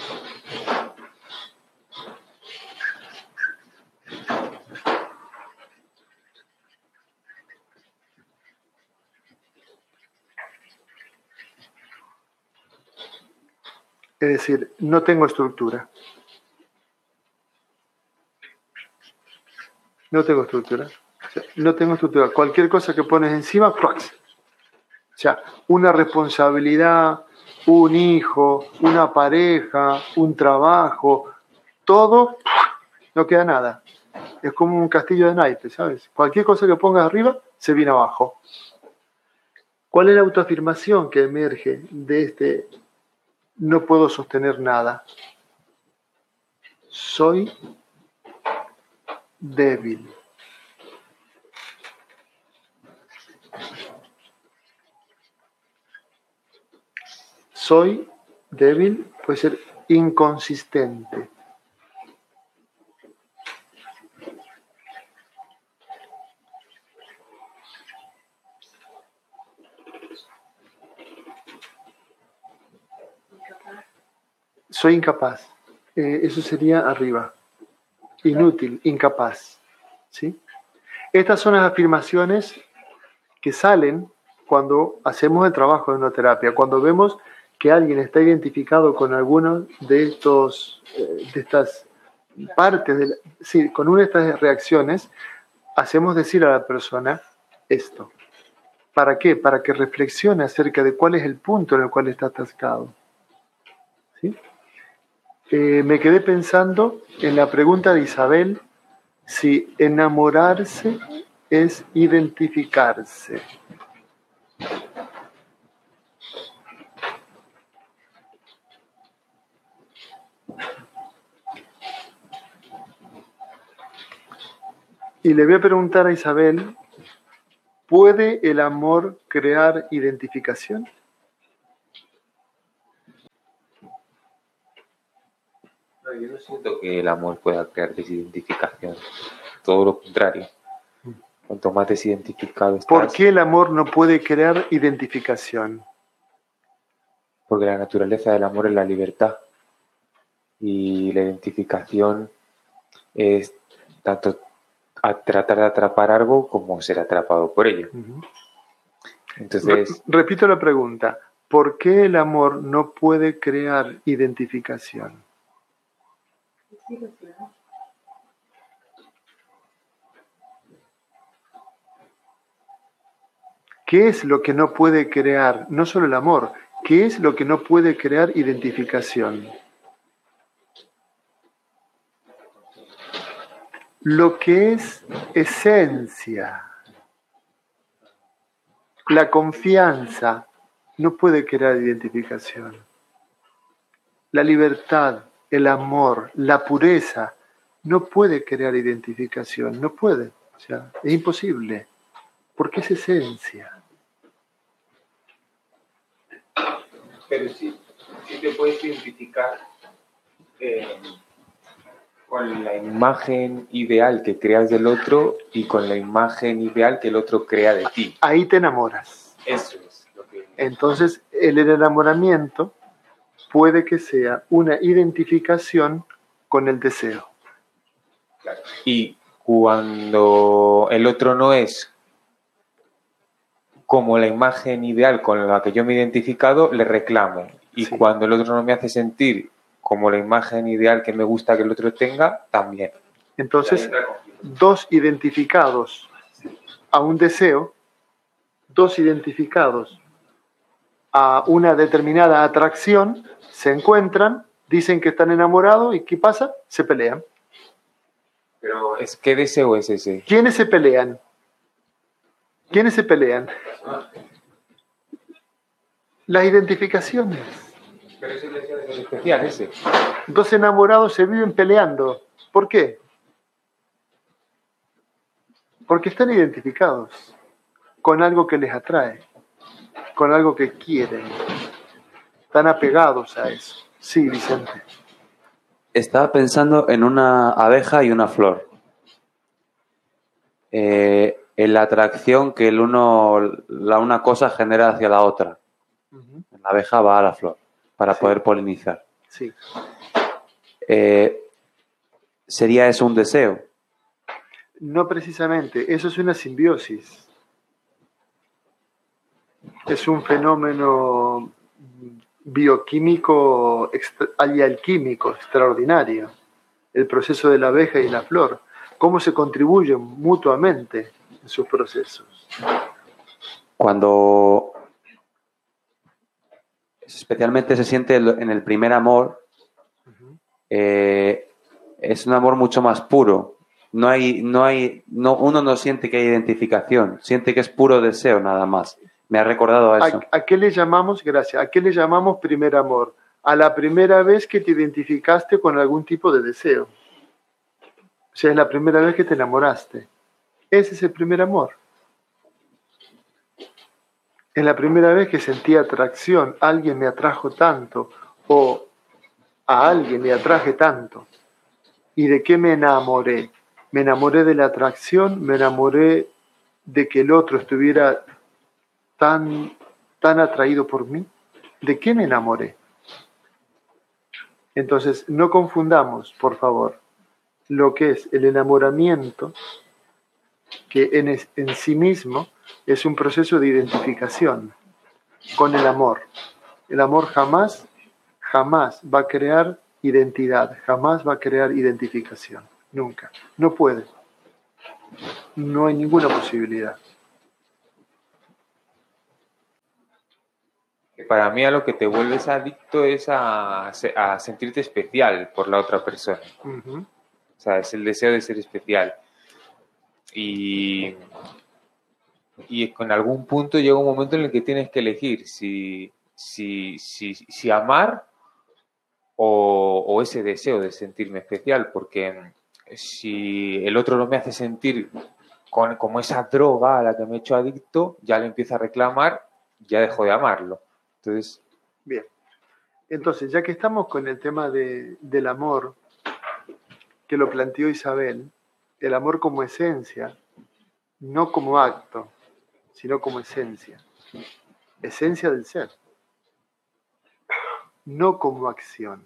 Es decir, no tengo estructura. No tengo estructura. No tengo estructura. Cualquier cosa que pones encima, ¡plax! O sea, una responsabilidad, un hijo, una pareja, un trabajo, todo, no queda nada. Es como un castillo de naipes, ¿sabes? Cualquier cosa que pongas arriba, se viene abajo. ¿Cuál es la autoafirmación que emerge de este no puedo sostener nada? Soy débil. Soy débil, puede ser inconsistente. Soy incapaz. Eh, eso sería arriba. Inútil, incapaz. ¿sí? Estas son las afirmaciones que salen cuando hacemos el trabajo de terapia, cuando vemos que alguien está identificado con alguno de estos, eh, de estas partes, sí, con una de estas reacciones, hacemos decir a la persona esto. ¿Para qué? Para que reflexione acerca de cuál es el punto en el cual está atascado. Eh, me quedé pensando en la pregunta de Isabel si enamorarse es identificarse. Y le voy a preguntar a Isabel, ¿puede el amor crear identificación? No, yo no siento que el amor pueda crear desidentificación. Todo lo contrario. Cuanto más desidentificado estás, ¿Por qué el amor no puede crear identificación? porque la naturaleza del amor es la libertad. Y la identificación es tanto a tratar de atrapar algo como ser atrapado por ello. Entonces, Re- Repito la pregunta. ¿Por qué el amor no puede crear identificación? ¿Qué es lo que no puede crear, no solo el amor, qué es lo que no puede crear identificación? Lo que es esencia, la confianza no puede crear identificación. La libertad el amor, la pureza, no puede crear identificación, no puede. O sea, es imposible, porque es esencia. Pero sí, sí te puedes identificar eh, con la imagen ideal que creas del otro y con la imagen ideal que el otro crea de ti. Ahí te enamoras. Eso es lo que... Entonces, el enamoramiento puede que sea una identificación con el deseo. Y cuando el otro no es como la imagen ideal con la que yo me he identificado, le reclamo. Y Sí. cuando el otro no me hace sentir como la imagen ideal que me gusta que el otro tenga, también. Entonces, dos identificados a un deseo, dos identificados a una determinada atracción, se encuentran, dicen que están enamorados y ¿qué pasa? Se pelean. Pero es ¿qué deseo es ese? ¿Quiénes se pelean? ¿Quiénes se pelean? Las identificaciones. Pero deseo especial ese. Dos enamorados se viven peleando. ¿Por qué? Porque están identificados con algo que les atrae, con algo que quieren. Están apegados a eso. Sí, Vicente. Estaba pensando en una abeja y una flor. Eh, en la atracción que el uno, la una cosa genera hacia la otra. La abeja va a la flor para Sí. poder polinizar. Sí. Eh, ¿Sería eso un deseo? No precisamente, eso es una simbiosis. Es un fenómeno bioquímico y alquímico extraordinario. El proceso de la abeja y la flor. Cómo se contribuyen mutuamente en sus procesos. Cuando especialmente se siente en el primer amor, eh, es un amor mucho más puro. No hay, no hay, no, uno no siente que hay identificación, siente que es puro deseo nada más. Me ha recordado a eso. ¿A, a qué le llamamos, gracias, a qué le llamamos primer amor? A la primera vez que te identificaste con algún tipo de deseo. O sea, es la primera vez que te enamoraste. Ese es el primer amor. Es la primera vez que sentí atracción. Alguien me atrajo tanto. O a alguien le atraje tanto. ¿Y de qué me enamoré? Me enamoré de la atracción, me enamoré de que el otro estuviera tan, tan atraído por mí? ¿De qué me enamoré? Entonces, no confundamos, por favor, lo que es el enamoramiento, que en, en sí mismo es un proceso de identificación con el amor. El amor jamás, jamás va a crear identidad, jamás va a crear identificación, nunca. No puede. No hay ninguna posibilidad. Que para mí a lo que te vuelves adicto es a, se- a sentirte especial por la otra persona. O sea, es el deseo de ser especial. Y, y con algún punto llega un momento en el que tienes que elegir si, si, si, si amar o, o ese deseo de sentirme especial, porque si el otro no me hace sentir con, como esa droga a la que me he hecho adicto, ya le empiezo a reclamar, ya dejo de amarlo. Entonces, Bien. Entonces, ya que estamos con el tema de- del amor, que lo planteó Isabel, el amor como esencia, no como acto, sino como esencia. Esencia del ser. No como acción.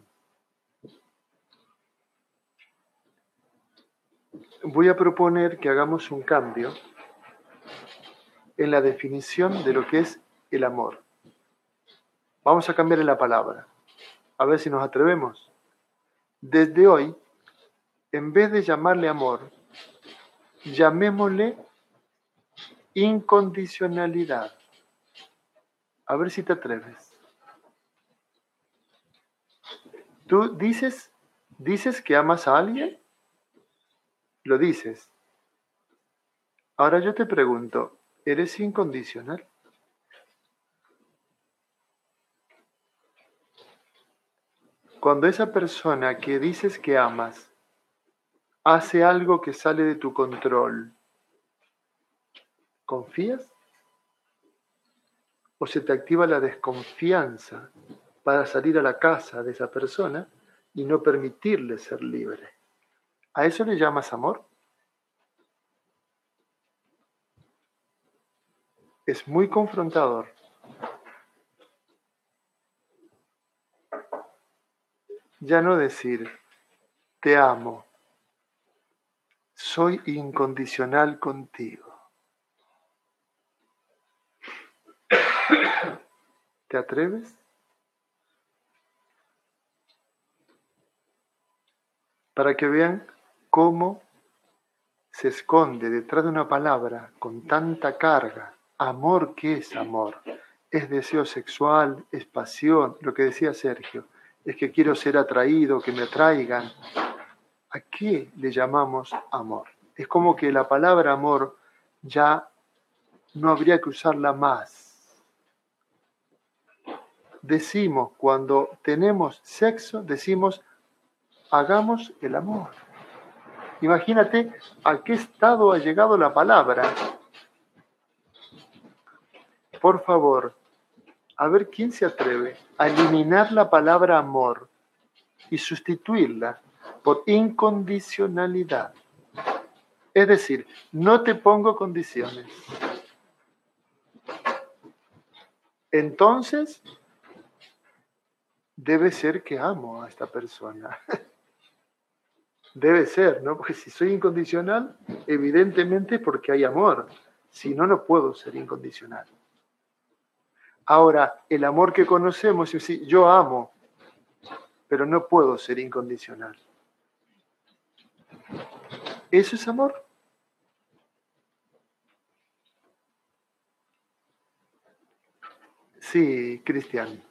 Voy a proponer que hagamos un cambio en la definición de lo que es el amor. Vamos a cambiar la palabra. A ver si nos atrevemos. Desde hoy, en vez de llamarle amor, llamémosle incondicionalidad. A ver si te atreves. ¿Tú dices, dices que amas a alguien? Lo dices. Ahora yo te pregunto, ¿eres incondicional? Cuando esa persona que dices que amas hace algo que sale de tu control, ¿confías? ¿O se te activa la desconfianza para salir a la casa de esa persona y no permitirle ser libre? ¿A eso le llamas amor? Es muy confrontador. Ya no decir, te amo, soy incondicional contigo. ¿Te atreves? Para que vean cómo se esconde detrás de una palabra con tanta carga. Amor, ¿qué es amor? Es deseo sexual, es pasión, lo que decía Sergio, es que quiero ser atraído, que me atraigan. ¿A qué le llamamos amor? Es como que la palabra amor ya no habría que usarla más. Decimos, cuando tenemos sexo, decimos, hagamos el amor. Imagínate a qué estado ha llegado la palabra. Por favor, a ver quién se atreve a eliminar la palabra amor y sustituirla por incondicionalidad. Es decir, no te pongo condiciones. Entonces, debe ser que amo a esta persona. Debe ser, ¿no? Porque si soy incondicional, evidentemente porque hay amor. Si no, no puedo ser incondicional. Ahora, el amor que conocemos, yo amo, pero no puedo ser incondicional. ¿Eso es amor? Sí, Cristian.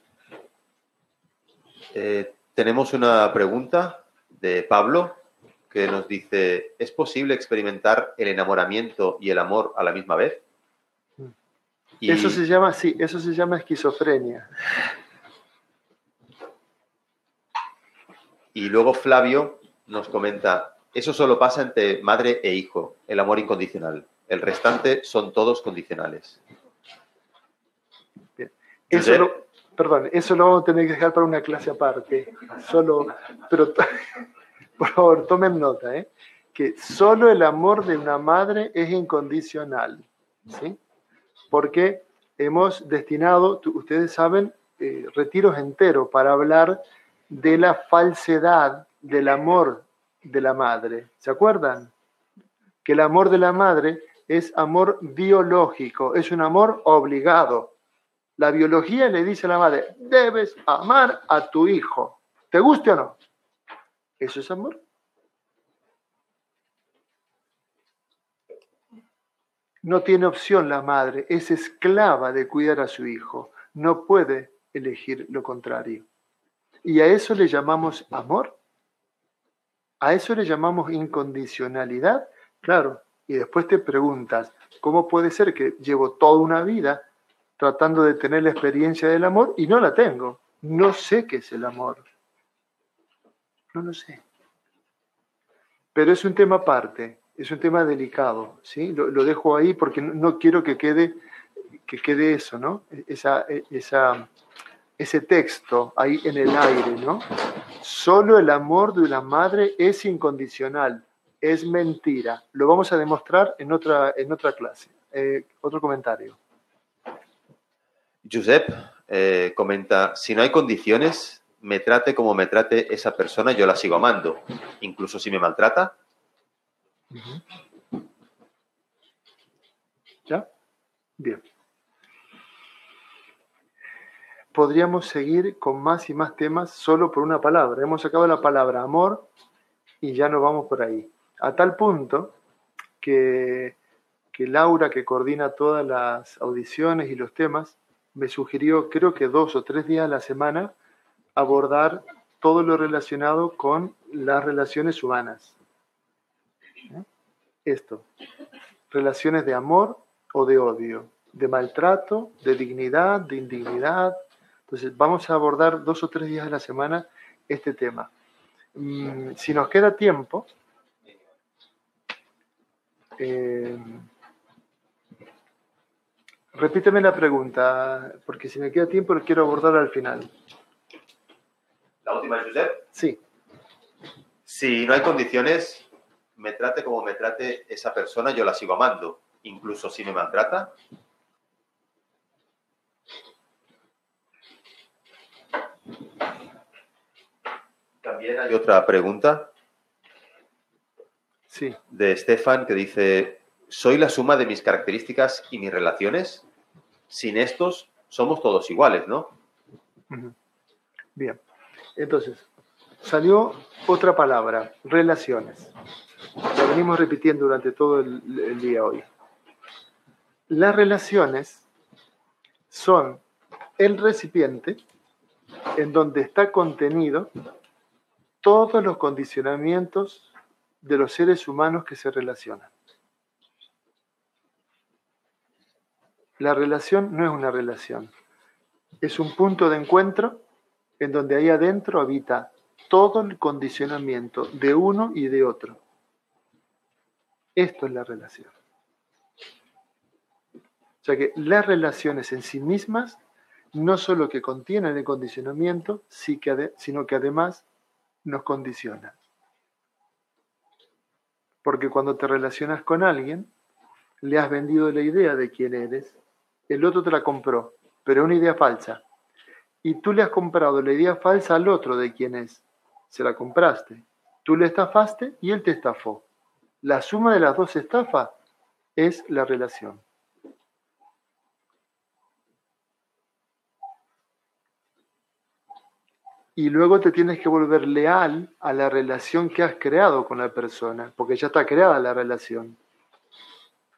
Eh, tenemos una pregunta de Pablo que nos dice, ¿es posible experimentar el enamoramiento y el amor a la misma vez? Y... Eso se llama, sí, eso se llama esquizofrenia. Y luego Flavio nos comenta, eso solo pasa entre madre e hijo, el amor incondicional. El restante son todos condicionales. Bien. Eso lo, perdón, eso lo vamos a tener que dejar para una clase aparte. Solo, pero por favor, tomen nota, ¿eh? que solo el amor de una madre es incondicional. ¿sí? Porque hemos destinado, ustedes saben, eh, retiros enteros para hablar de la falsedad del amor de la madre. ¿Se acuerdan? Que el amor de la madre es amor biológico, es un amor obligado. La biología le dice a la madre, debes amar a tu hijo, ¿te guste o no? ¿Eso es amor? No tiene opción la madre, es esclava de cuidar a su hijo, no puede elegir lo contrario. ¿Y a eso le llamamos amor? ¿A eso le llamamos incondicionalidad? Claro, y después te preguntas, ¿cómo puede ser que llevo toda una vida tratando de tener la experiencia del amor y no la tengo? No sé qué es el amor. No lo sé. Pero es un tema aparte, es un tema delicado, ¿sí? Lo, dejo ahí porque no, quiero que quede, que quede eso, ¿no? Esa, esa, ese texto ahí en el aire, ¿no? Solo el amor de una madre es incondicional, es mentira. Lo vamos a demostrar en otra, en otra clase. Eh, otro comentario. Josep eh, comenta, si no hay condiciones, me trate como me trate esa persona, yo la sigo amando, incluso si me maltrata. ¿Ya? Bien. Podríamos seguir con más y más temas solo por una palabra. Hemos sacado la palabra amor y ya nos vamos por ahí. A tal punto que, que Laura, que coordina todas las audiciones y los temas, me sugirió, creo que dos o tres días a la semana, abordar todo lo relacionado con las relaciones humanas. Esto, relaciones de amor o de odio, de maltrato, de dignidad, de indignidad. Entonces, vamos a abordar dos o tres días a la semana este tema. Mm, si nos queda tiempo, eh, repíteme la pregunta, porque si me queda tiempo lo quiero abordar al final. La última, Josep. Sí, Si no hay condiciones, me trate como me trate esa persona, yo la sigo amando, incluso si me maltrata. También hay otra pregunta sí, de Stefan que dice, ¿soy la suma de mis características y mis relaciones? Sin estos, somos todos iguales, ¿no? Bien. Entonces, salió otra palabra, relaciones. La venimos repitiendo durante todo el, día hoy. Las relaciones son el recipiente en donde está contenido todos los condicionamientos de los seres humanos que se relacionan. La relación no es una relación, es un punto de encuentro en donde ahí adentro habita todo el condicionamiento de uno y de otro. Esto es la relación. O sea que las relaciones en sí mismas no solo que contienen el condicionamiento, sino que además nos condicionan. Porque cuando te relacionas con alguien, le has vendido la idea de quién eres, el otro te la compró, pero una idea falsa. Y tú le has comprado la idea falsa al otro de quién es. Se la compraste. Tú le estafaste y él te estafó. La suma de las dos estafas es la relación. Y luego te tienes que volver leal a la relación que has creado con la persona, porque ya está creada la relación.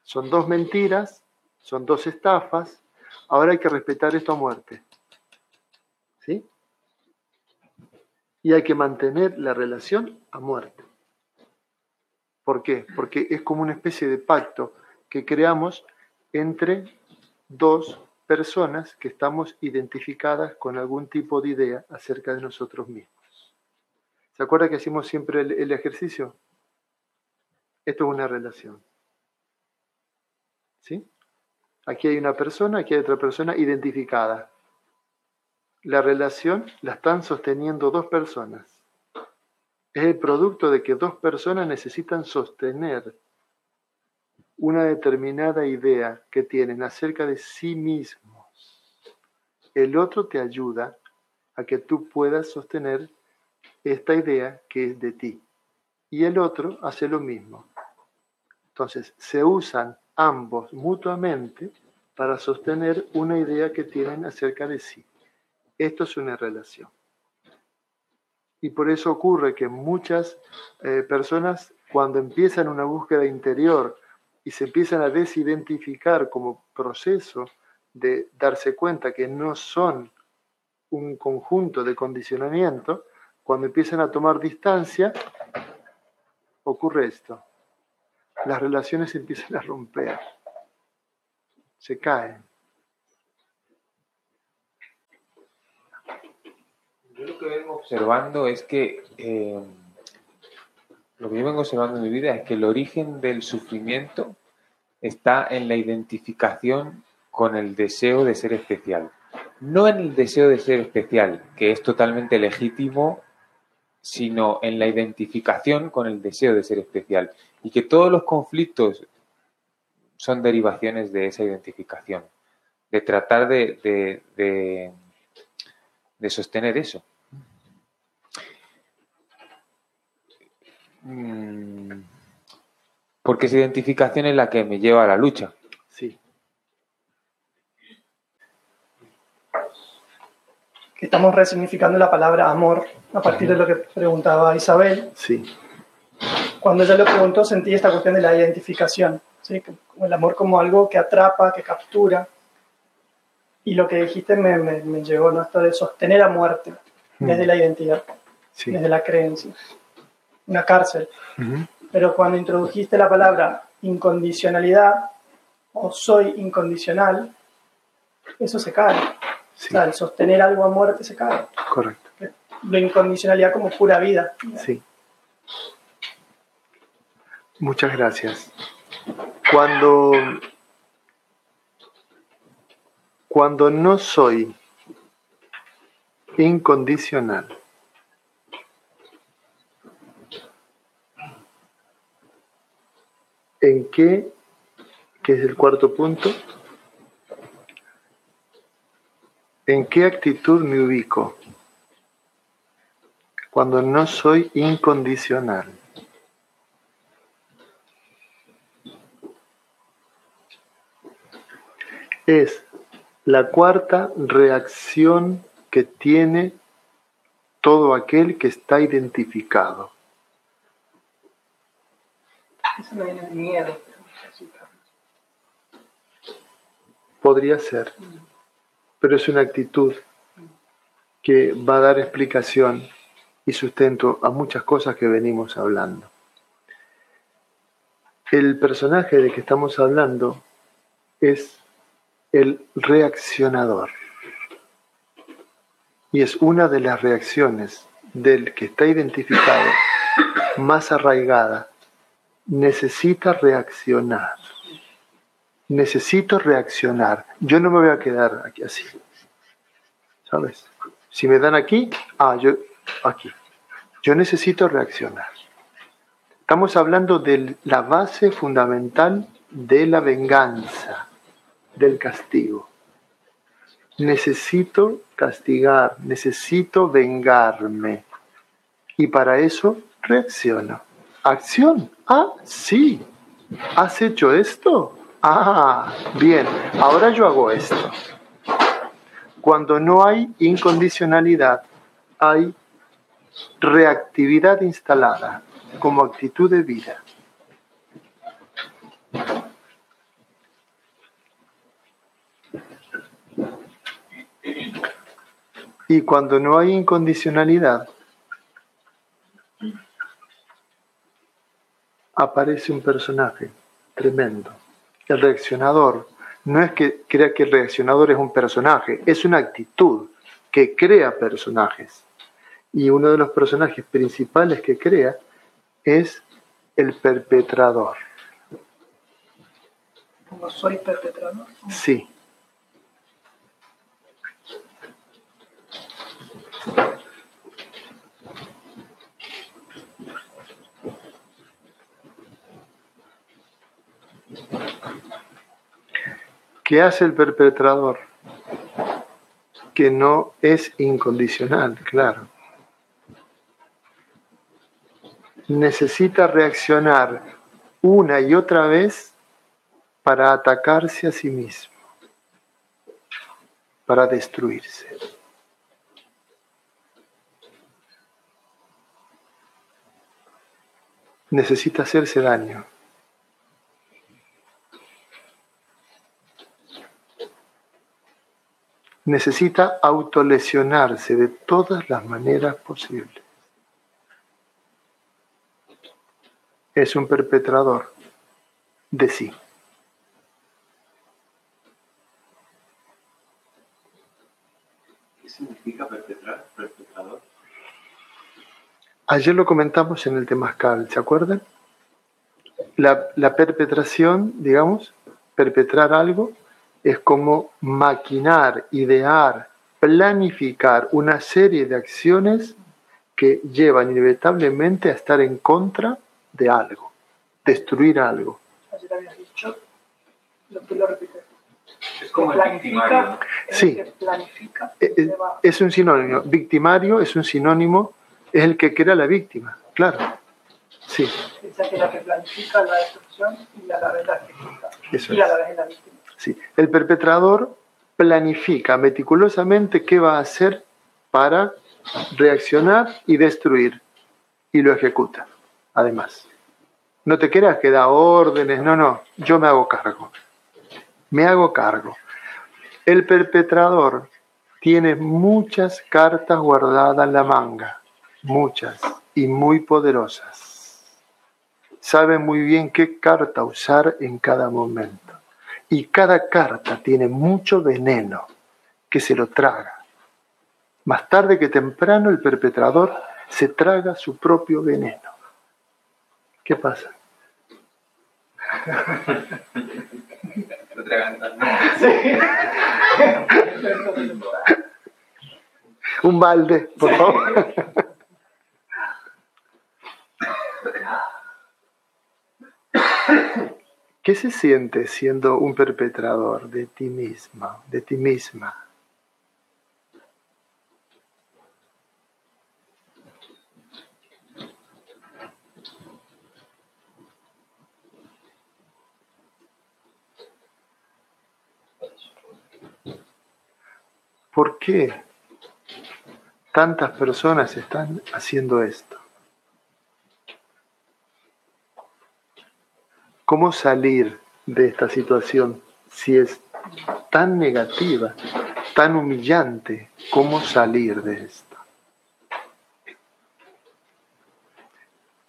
Son dos mentiras, son dos estafas, ahora hay que respetar esto a muerte. ¿Sí? Y hay que mantener la relación a muerte. ¿Por qué? Porque es como una especie de pacto que creamos entre dos personas que estamos identificadas con algún tipo de idea acerca de nosotros mismos. ¿Se acuerda que hacemos siempre el, el ejercicio? Esto es una relación. ¿Sí? Aquí hay una persona, aquí hay otra persona identificada. La relación la están sosteniendo dos personas. Es el producto de que dos personas necesitan sostener una determinada idea que tienen acerca de sí mismos. El otro te ayuda a que tú puedas sostener esta idea que es de ti. Y el otro hace lo mismo. Entonces, se usan ambos mutuamente para sostener una idea que tienen acerca de sí. Esto es una relación. Y por eso ocurre que muchas eh, personas, cuando empiezan una búsqueda interior y se empiezan a desidentificar como proceso de darse cuenta que no son un conjunto de condicionamiento, cuando empiezan a tomar distancia, ocurre esto. Las relaciones empiezan a romper, se caen. Lo que vengo observando es que eh, lo que yo vengo observando en mi vida es que el origen del sufrimiento está en la identificación con el deseo de ser especial. No en el deseo de ser especial, que es totalmente legítimo, sino en la identificación con el deseo de ser especial. Y que todos los conflictos son derivaciones de esa identificación, de tratar de- de- de sostener eso. Porque esa identificación es la que me lleva a la lucha. Sí, que estamos resignificando la palabra amor a partir de lo que preguntaba Isabel. sí, Cuando ella lo preguntó sentí esta cuestión de la identificación, ¿sí? el amor como algo que atrapa, que captura. Y lo que dijiste me, me, me llegó, ¿no? Esto de sostener a muerte desde la identidad, sí. desde la creencia. Una cárcel. Pero cuando introdujiste la palabra incondicionalidad o soy incondicional, eso se cae. Sí, O sea, el sostener algo a muerte se cae. correcto. la incondicionalidad como pura vida. Sí. Muchas gracias. Cuando, cuando no soy incondicional, ¿en qué, que es el cuarto punto, en qué actitud me ubico? Cuando no soy incondicional. es la cuarta reacción que tiene todo aquel que está identificado. Miedo. Podría ser, pero es una actitud que va a dar explicación y sustento a muchas cosas que venimos hablando. El personaje de que estamos hablando es el reaccionador. Y es una de las reacciones del que está identificado más arraigada. Necesita reaccionar. Necesito reaccionar. Yo no me voy a quedar aquí así. ¿Sabes? Si me dan aquí, ah, yo aquí. Yo necesito reaccionar. Estamos hablando de la base fundamental de la venganza del castigo. Necesito castigar, necesito vengarme. Y para eso reacciono. Acción. Ah, sí. ¿Has hecho esto? Ah, bien. Ahora yo hago esto. Cuando no hay incondicionalidad, hay reactividad instalada como actitud de vida. Y cuando no hay incondicionalidad, aparece un personaje tremendo. El reaccionador no es que crea que el reaccionador es un personaje, es una actitud que crea personajes. Y uno de los personajes principales que crea es el perpetrador. ¿Cómo soy perpetrador? Sí. ¿Qué hace el perpetrador? Que no es incondicional, claro. Necesita reaccionar una y otra vez para atacarse a sí mismo, para destruirse. Necesita hacerse daño. Necesita autolesionarse de todas las maneras posibles. Es un perpetrador de sí. ¿Qué significa perpetrar, perpetrador? Ayer lo comentamos en el Temascal, ¿se acuerdan? La, la perpetración, digamos, perpetrar algo, es como maquinar, idear, planificar una serie de acciones que llevan inevitablemente a estar en contra de algo, destruir algo. Ayer habías dicho, lo que lo repites. Es como el victimario. es Sí. el que planifica, Eh, eh, Es un sinónimo. Victimario es un sinónimo, es el que crea la víctima, claro. Sí, que la que planifica la destrucción y a la vez la ejecuta. Eso y a es. la vez es la víctima. Sí. El perpetrador planifica meticulosamente qué va a hacer para reaccionar y destruir. Y lo ejecuta, además. No te creas que da órdenes, no, no, yo me hago cargo. Me hago cargo. El perpetrador tiene muchas cartas guardadas en la manga, muchas y muy poderosas. Sabe muy bien qué carta usar en cada momento. Y cada carta tiene mucho veneno que se lo traga. Más tarde que temprano el perpetrador se traga su propio veneno. ¿Qué pasa? Un balde, por favor. ¿Qué se siente siendo un perpetrador de ti misma, de ti misma? ¿Por qué tantas personas están haciendo esto? ¿Cómo salir de esta situación si es tan negativa, tan humillante? ¿Cómo salir de esto?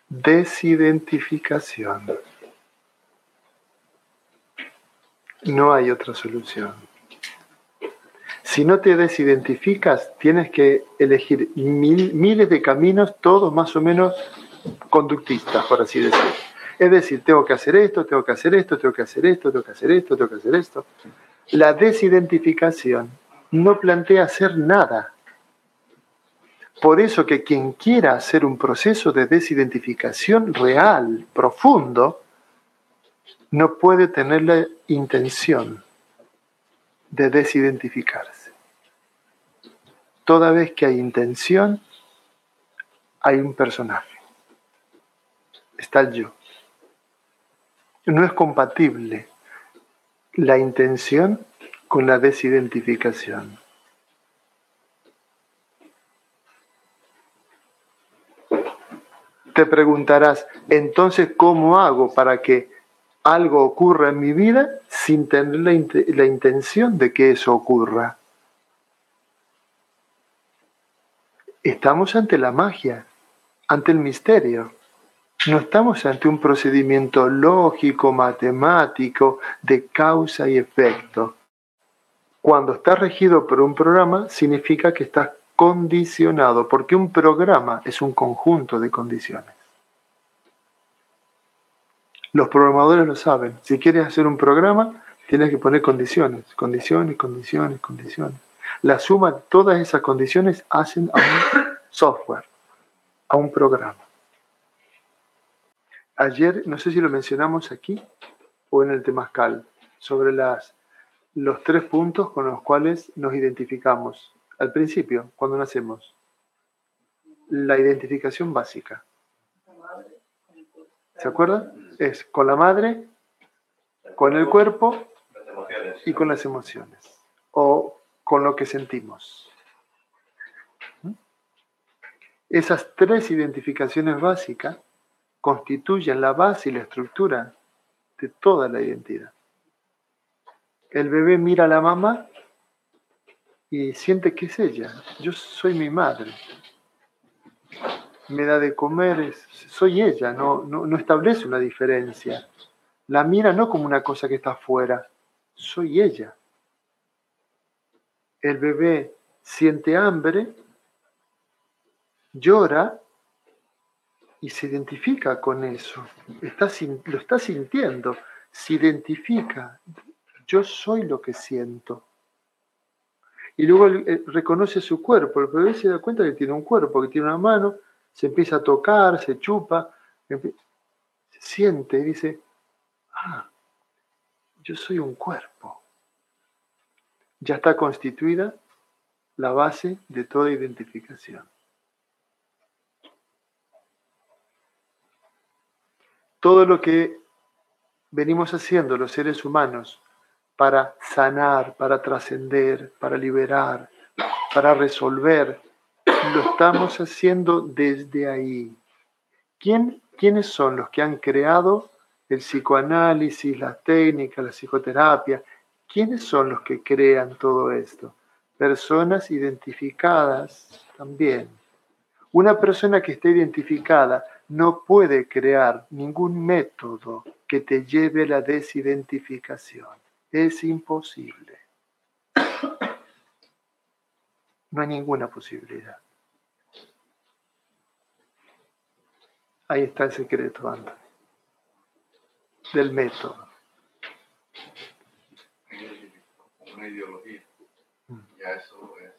Desidentificación. No hay otra solución. Si no te desidentificas, tienes que elegir miles de caminos, todos más o menos conductistas, por así decirlo. Es decir, tengo que hacer esto, tengo que hacer esto, tengo que hacer esto, tengo que hacer esto, tengo que hacer esto. La desidentificación no plantea hacer nada. Por eso que quien quiera hacer un proceso de desidentificación real, profundo, no puede tener la intención de desidentificarse. Toda vez que hay intención, hay un personaje. Está el yo no es compatible la intención con la desidentificación. Te preguntarás, entonces, ¿cómo hago para que algo ocurra en mi vida sin tener la, la intención de que eso ocurra? Estamos ante la magia, ante el misterio. No estamos ante un procedimiento lógico, matemático, de causa y efecto. Cuando estás regido por un programa, significa que estás condicionado, porque un programa es un conjunto de condiciones. Los programadores lo saben. Si quieres hacer un programa, tienes que poner condiciones, condiciones, condiciones, condiciones. La suma de todas esas condiciones hacen a un software, a un programa. Ayer, no sé si lo mencionamos aquí o en el Temascal, sobre las, los tres puntos con los cuales nos identificamos al principio, cuando nacemos. La identificación básica. ¿Se acuerdan? Es con la madre, con el cuerpo y con las emociones. O con lo que sentimos. ¿Mm? Esas tres identificaciones básicas constituyen la base y la estructura de toda la identidad. El bebé mira a la mamá y siente que es ella. Yo soy mi madre. Me da de comer, soy ella, no, no, establece una diferencia. La mira no como una cosa que está afuera, soy ella. El bebé siente hambre, llora y se identifica con eso, está, lo está sintiendo, se identifica, yo soy lo que siento. Y luego reconoce su cuerpo, bebé se da cuenta que tiene un cuerpo, que tiene una mano, se empieza a tocar, se chupa, se siente y dice, ah, yo soy un cuerpo. Ya está constituida la base de toda identificación. Todo lo que venimos haciendo los seres humanos para sanar, para trascender, para liberar, para resolver, lo estamos haciendo desde ahí. ¿Quién, ¿Quiénes son los que han creado el psicoanálisis, las técnicas, la psicoterapia? ¿Quiénes son los que crean todo esto? Personas identificadas también. Una persona que esté identificada no puede crear ningún método que te lleve a la desidentificación. Es imposible. No hay ninguna posibilidad. Ahí está el secreto, Anthony, del método. Una ideología. Ya eso es.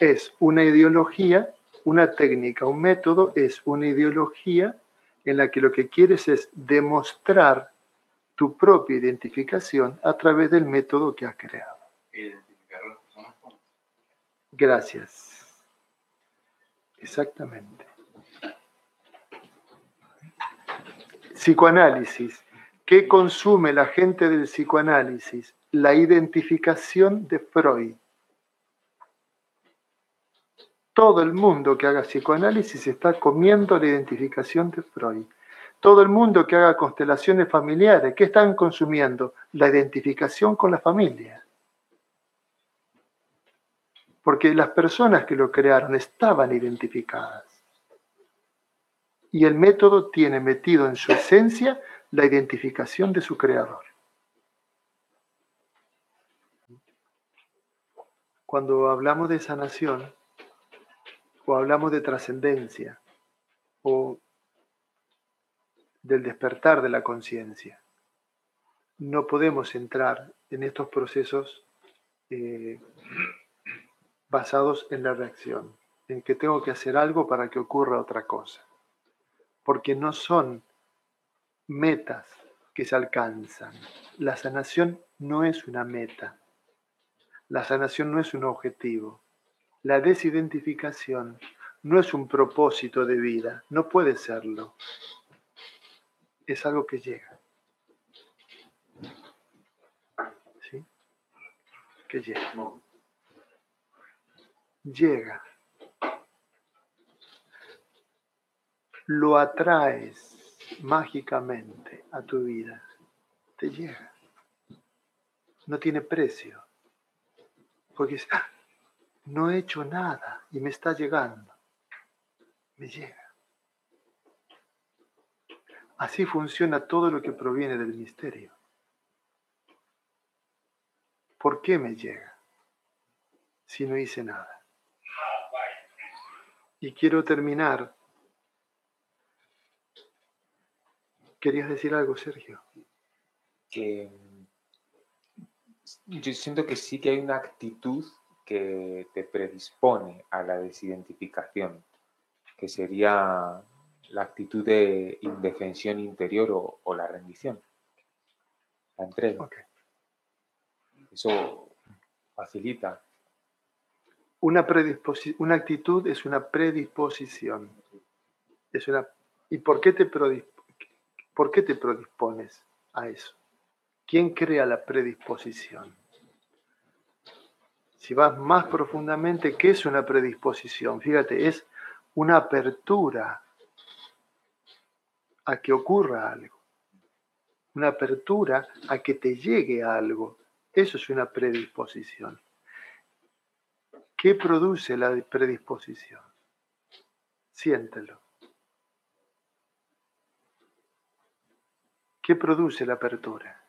Es una ideología, una técnica, un método, es una ideología en la que lo que quieres es demostrar tu propia identificación a través del método que has creado. Gracias. Exactamente. Psicoanálisis. ¿Qué consume la gente del psicoanálisis? La identificación de Freud. Todo el mundo que haga psicoanálisis está comiendo la identificación de Freud. Todo el mundo que haga constelaciones familiares, ¿qué están consumiendo? La identificación con la familia. Porque las personas que lo crearon estaban identificadas. Y el método tiene metido en su esencia la identificación de su creador. Cuando hablamos de sanación, o hablamos de trascendencia, o del despertar de la conciencia, no podemos entrar en estos procesos eh, basados en la reacción, en que tengo que hacer algo para que ocurra otra cosa, porque no son metas que se alcanzan. La sanación no es una meta, la sanación no es un objetivo, la desidentificación no es un propósito de vida, no puede serlo, es algo que llega. ¿Sí? Que llega llega. Lo atraes mágicamente a tu vida. Te llega. No tiene precio. Porque es, "Ah, no he hecho nada y me está llegando. Me llega. Así funciona todo lo que proviene del misterio. ¿Por qué me llega si no hice nada? Y quiero terminar. ¿Querías decir algo, Sergio? que yo siento que sí que hay una actitud que te predispone a la desidentificación, que sería la actitud de indefensión interior o, o la rendición, la entrega. Eso facilita. Una, predisposi- una actitud es una predisposición. Es una, ¿Y por qué, te por qué te predispones a eso? ¿Quién crea la predisposición? Si vas más profundamente, ¿qué es una predisposición? Fíjate, es una apertura a que ocurra algo. Una apertura a que te llegue algo. Eso es una predisposición. ¿Qué produce la predisposición? Siéntelo. ¿Qué produce la apertura?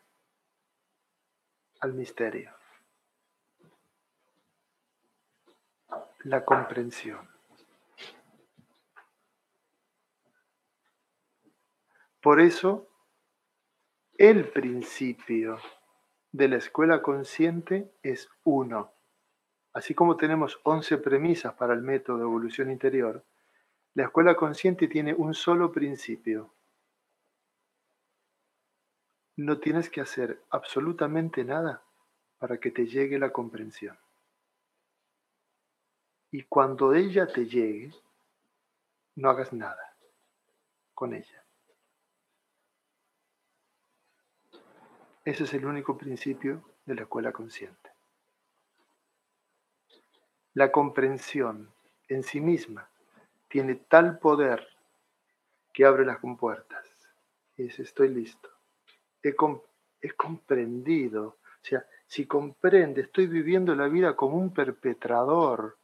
Al misterio. La comprensión. Por eso, el principio de la escuela consciente es uno. Así como tenemos 11 premisas para el método de evolución interior, la escuela consciente tiene un solo principio. No tienes que hacer absolutamente nada para que te llegue la comprensión. Y cuando ella te llegue, no hagas nada con ella. Ese es el único principio de la escuela consciente. La comprensión en sí misma tiene tal poder que abre las compuertas y dice, estoy listo. He, he comprendido. O sea, si comprende, estoy viviendo la vida como un perpetrador.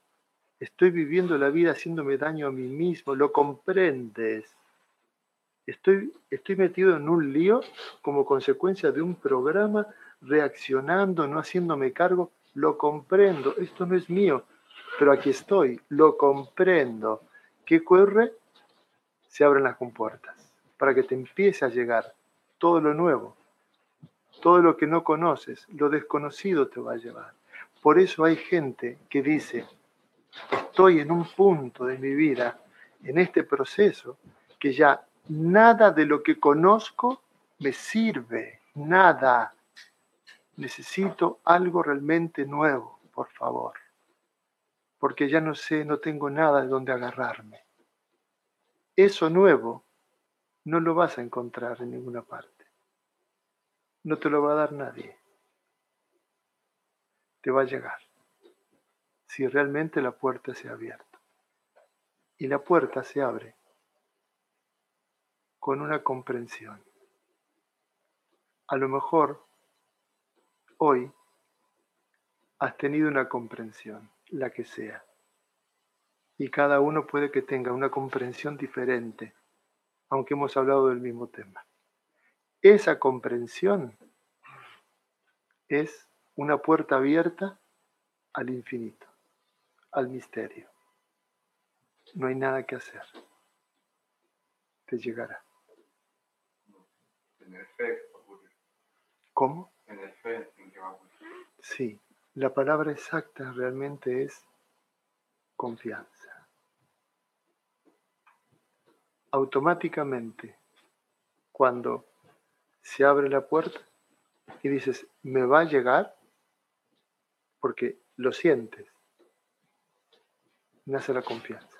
Estoy viviendo la vida haciéndome daño a mí mismo. Lo comprendes. Estoy, estoy metido en un lío como consecuencia de un programa reaccionando, no haciéndome cargo. lo comprendo, esto no es mío, pero aquí estoy, lo comprendo. ¿Qué ocurre? Se abren las compuertas para que te empiece a llegar todo lo nuevo, todo lo que no conoces, lo desconocido te va a llevar. Por eso hay gente que dice, estoy en un punto de mi vida, en este proceso, que ya nada de lo que conozco me sirve, nada. Necesito algo realmente nuevo, por favor, porque ya no sé, no tengo nada de donde agarrarme. Eso nuevo no lo vas a encontrar en ninguna parte. No te lo va a dar nadie. Te va a llegar si realmente la puerta se ha abierto. Y la puerta se abre con una comprensión. A lo mejor hoy has tenido una comprensión, la que sea, y cada uno puede que tenga una comprensión diferente, aunque hemos hablado del mismo tema. Esa comprensión es una puerta abierta al infinito al misterio. No hay nada que hacer. Te llegará. Tener fe. ¿Cómo? Tener fe en que va a ocurrir. Sí, la palabra exacta realmente es confianza. Automáticamente, cuando se abre la puerta y dices, me va a llegar, porque lo sientes, nace la confianza.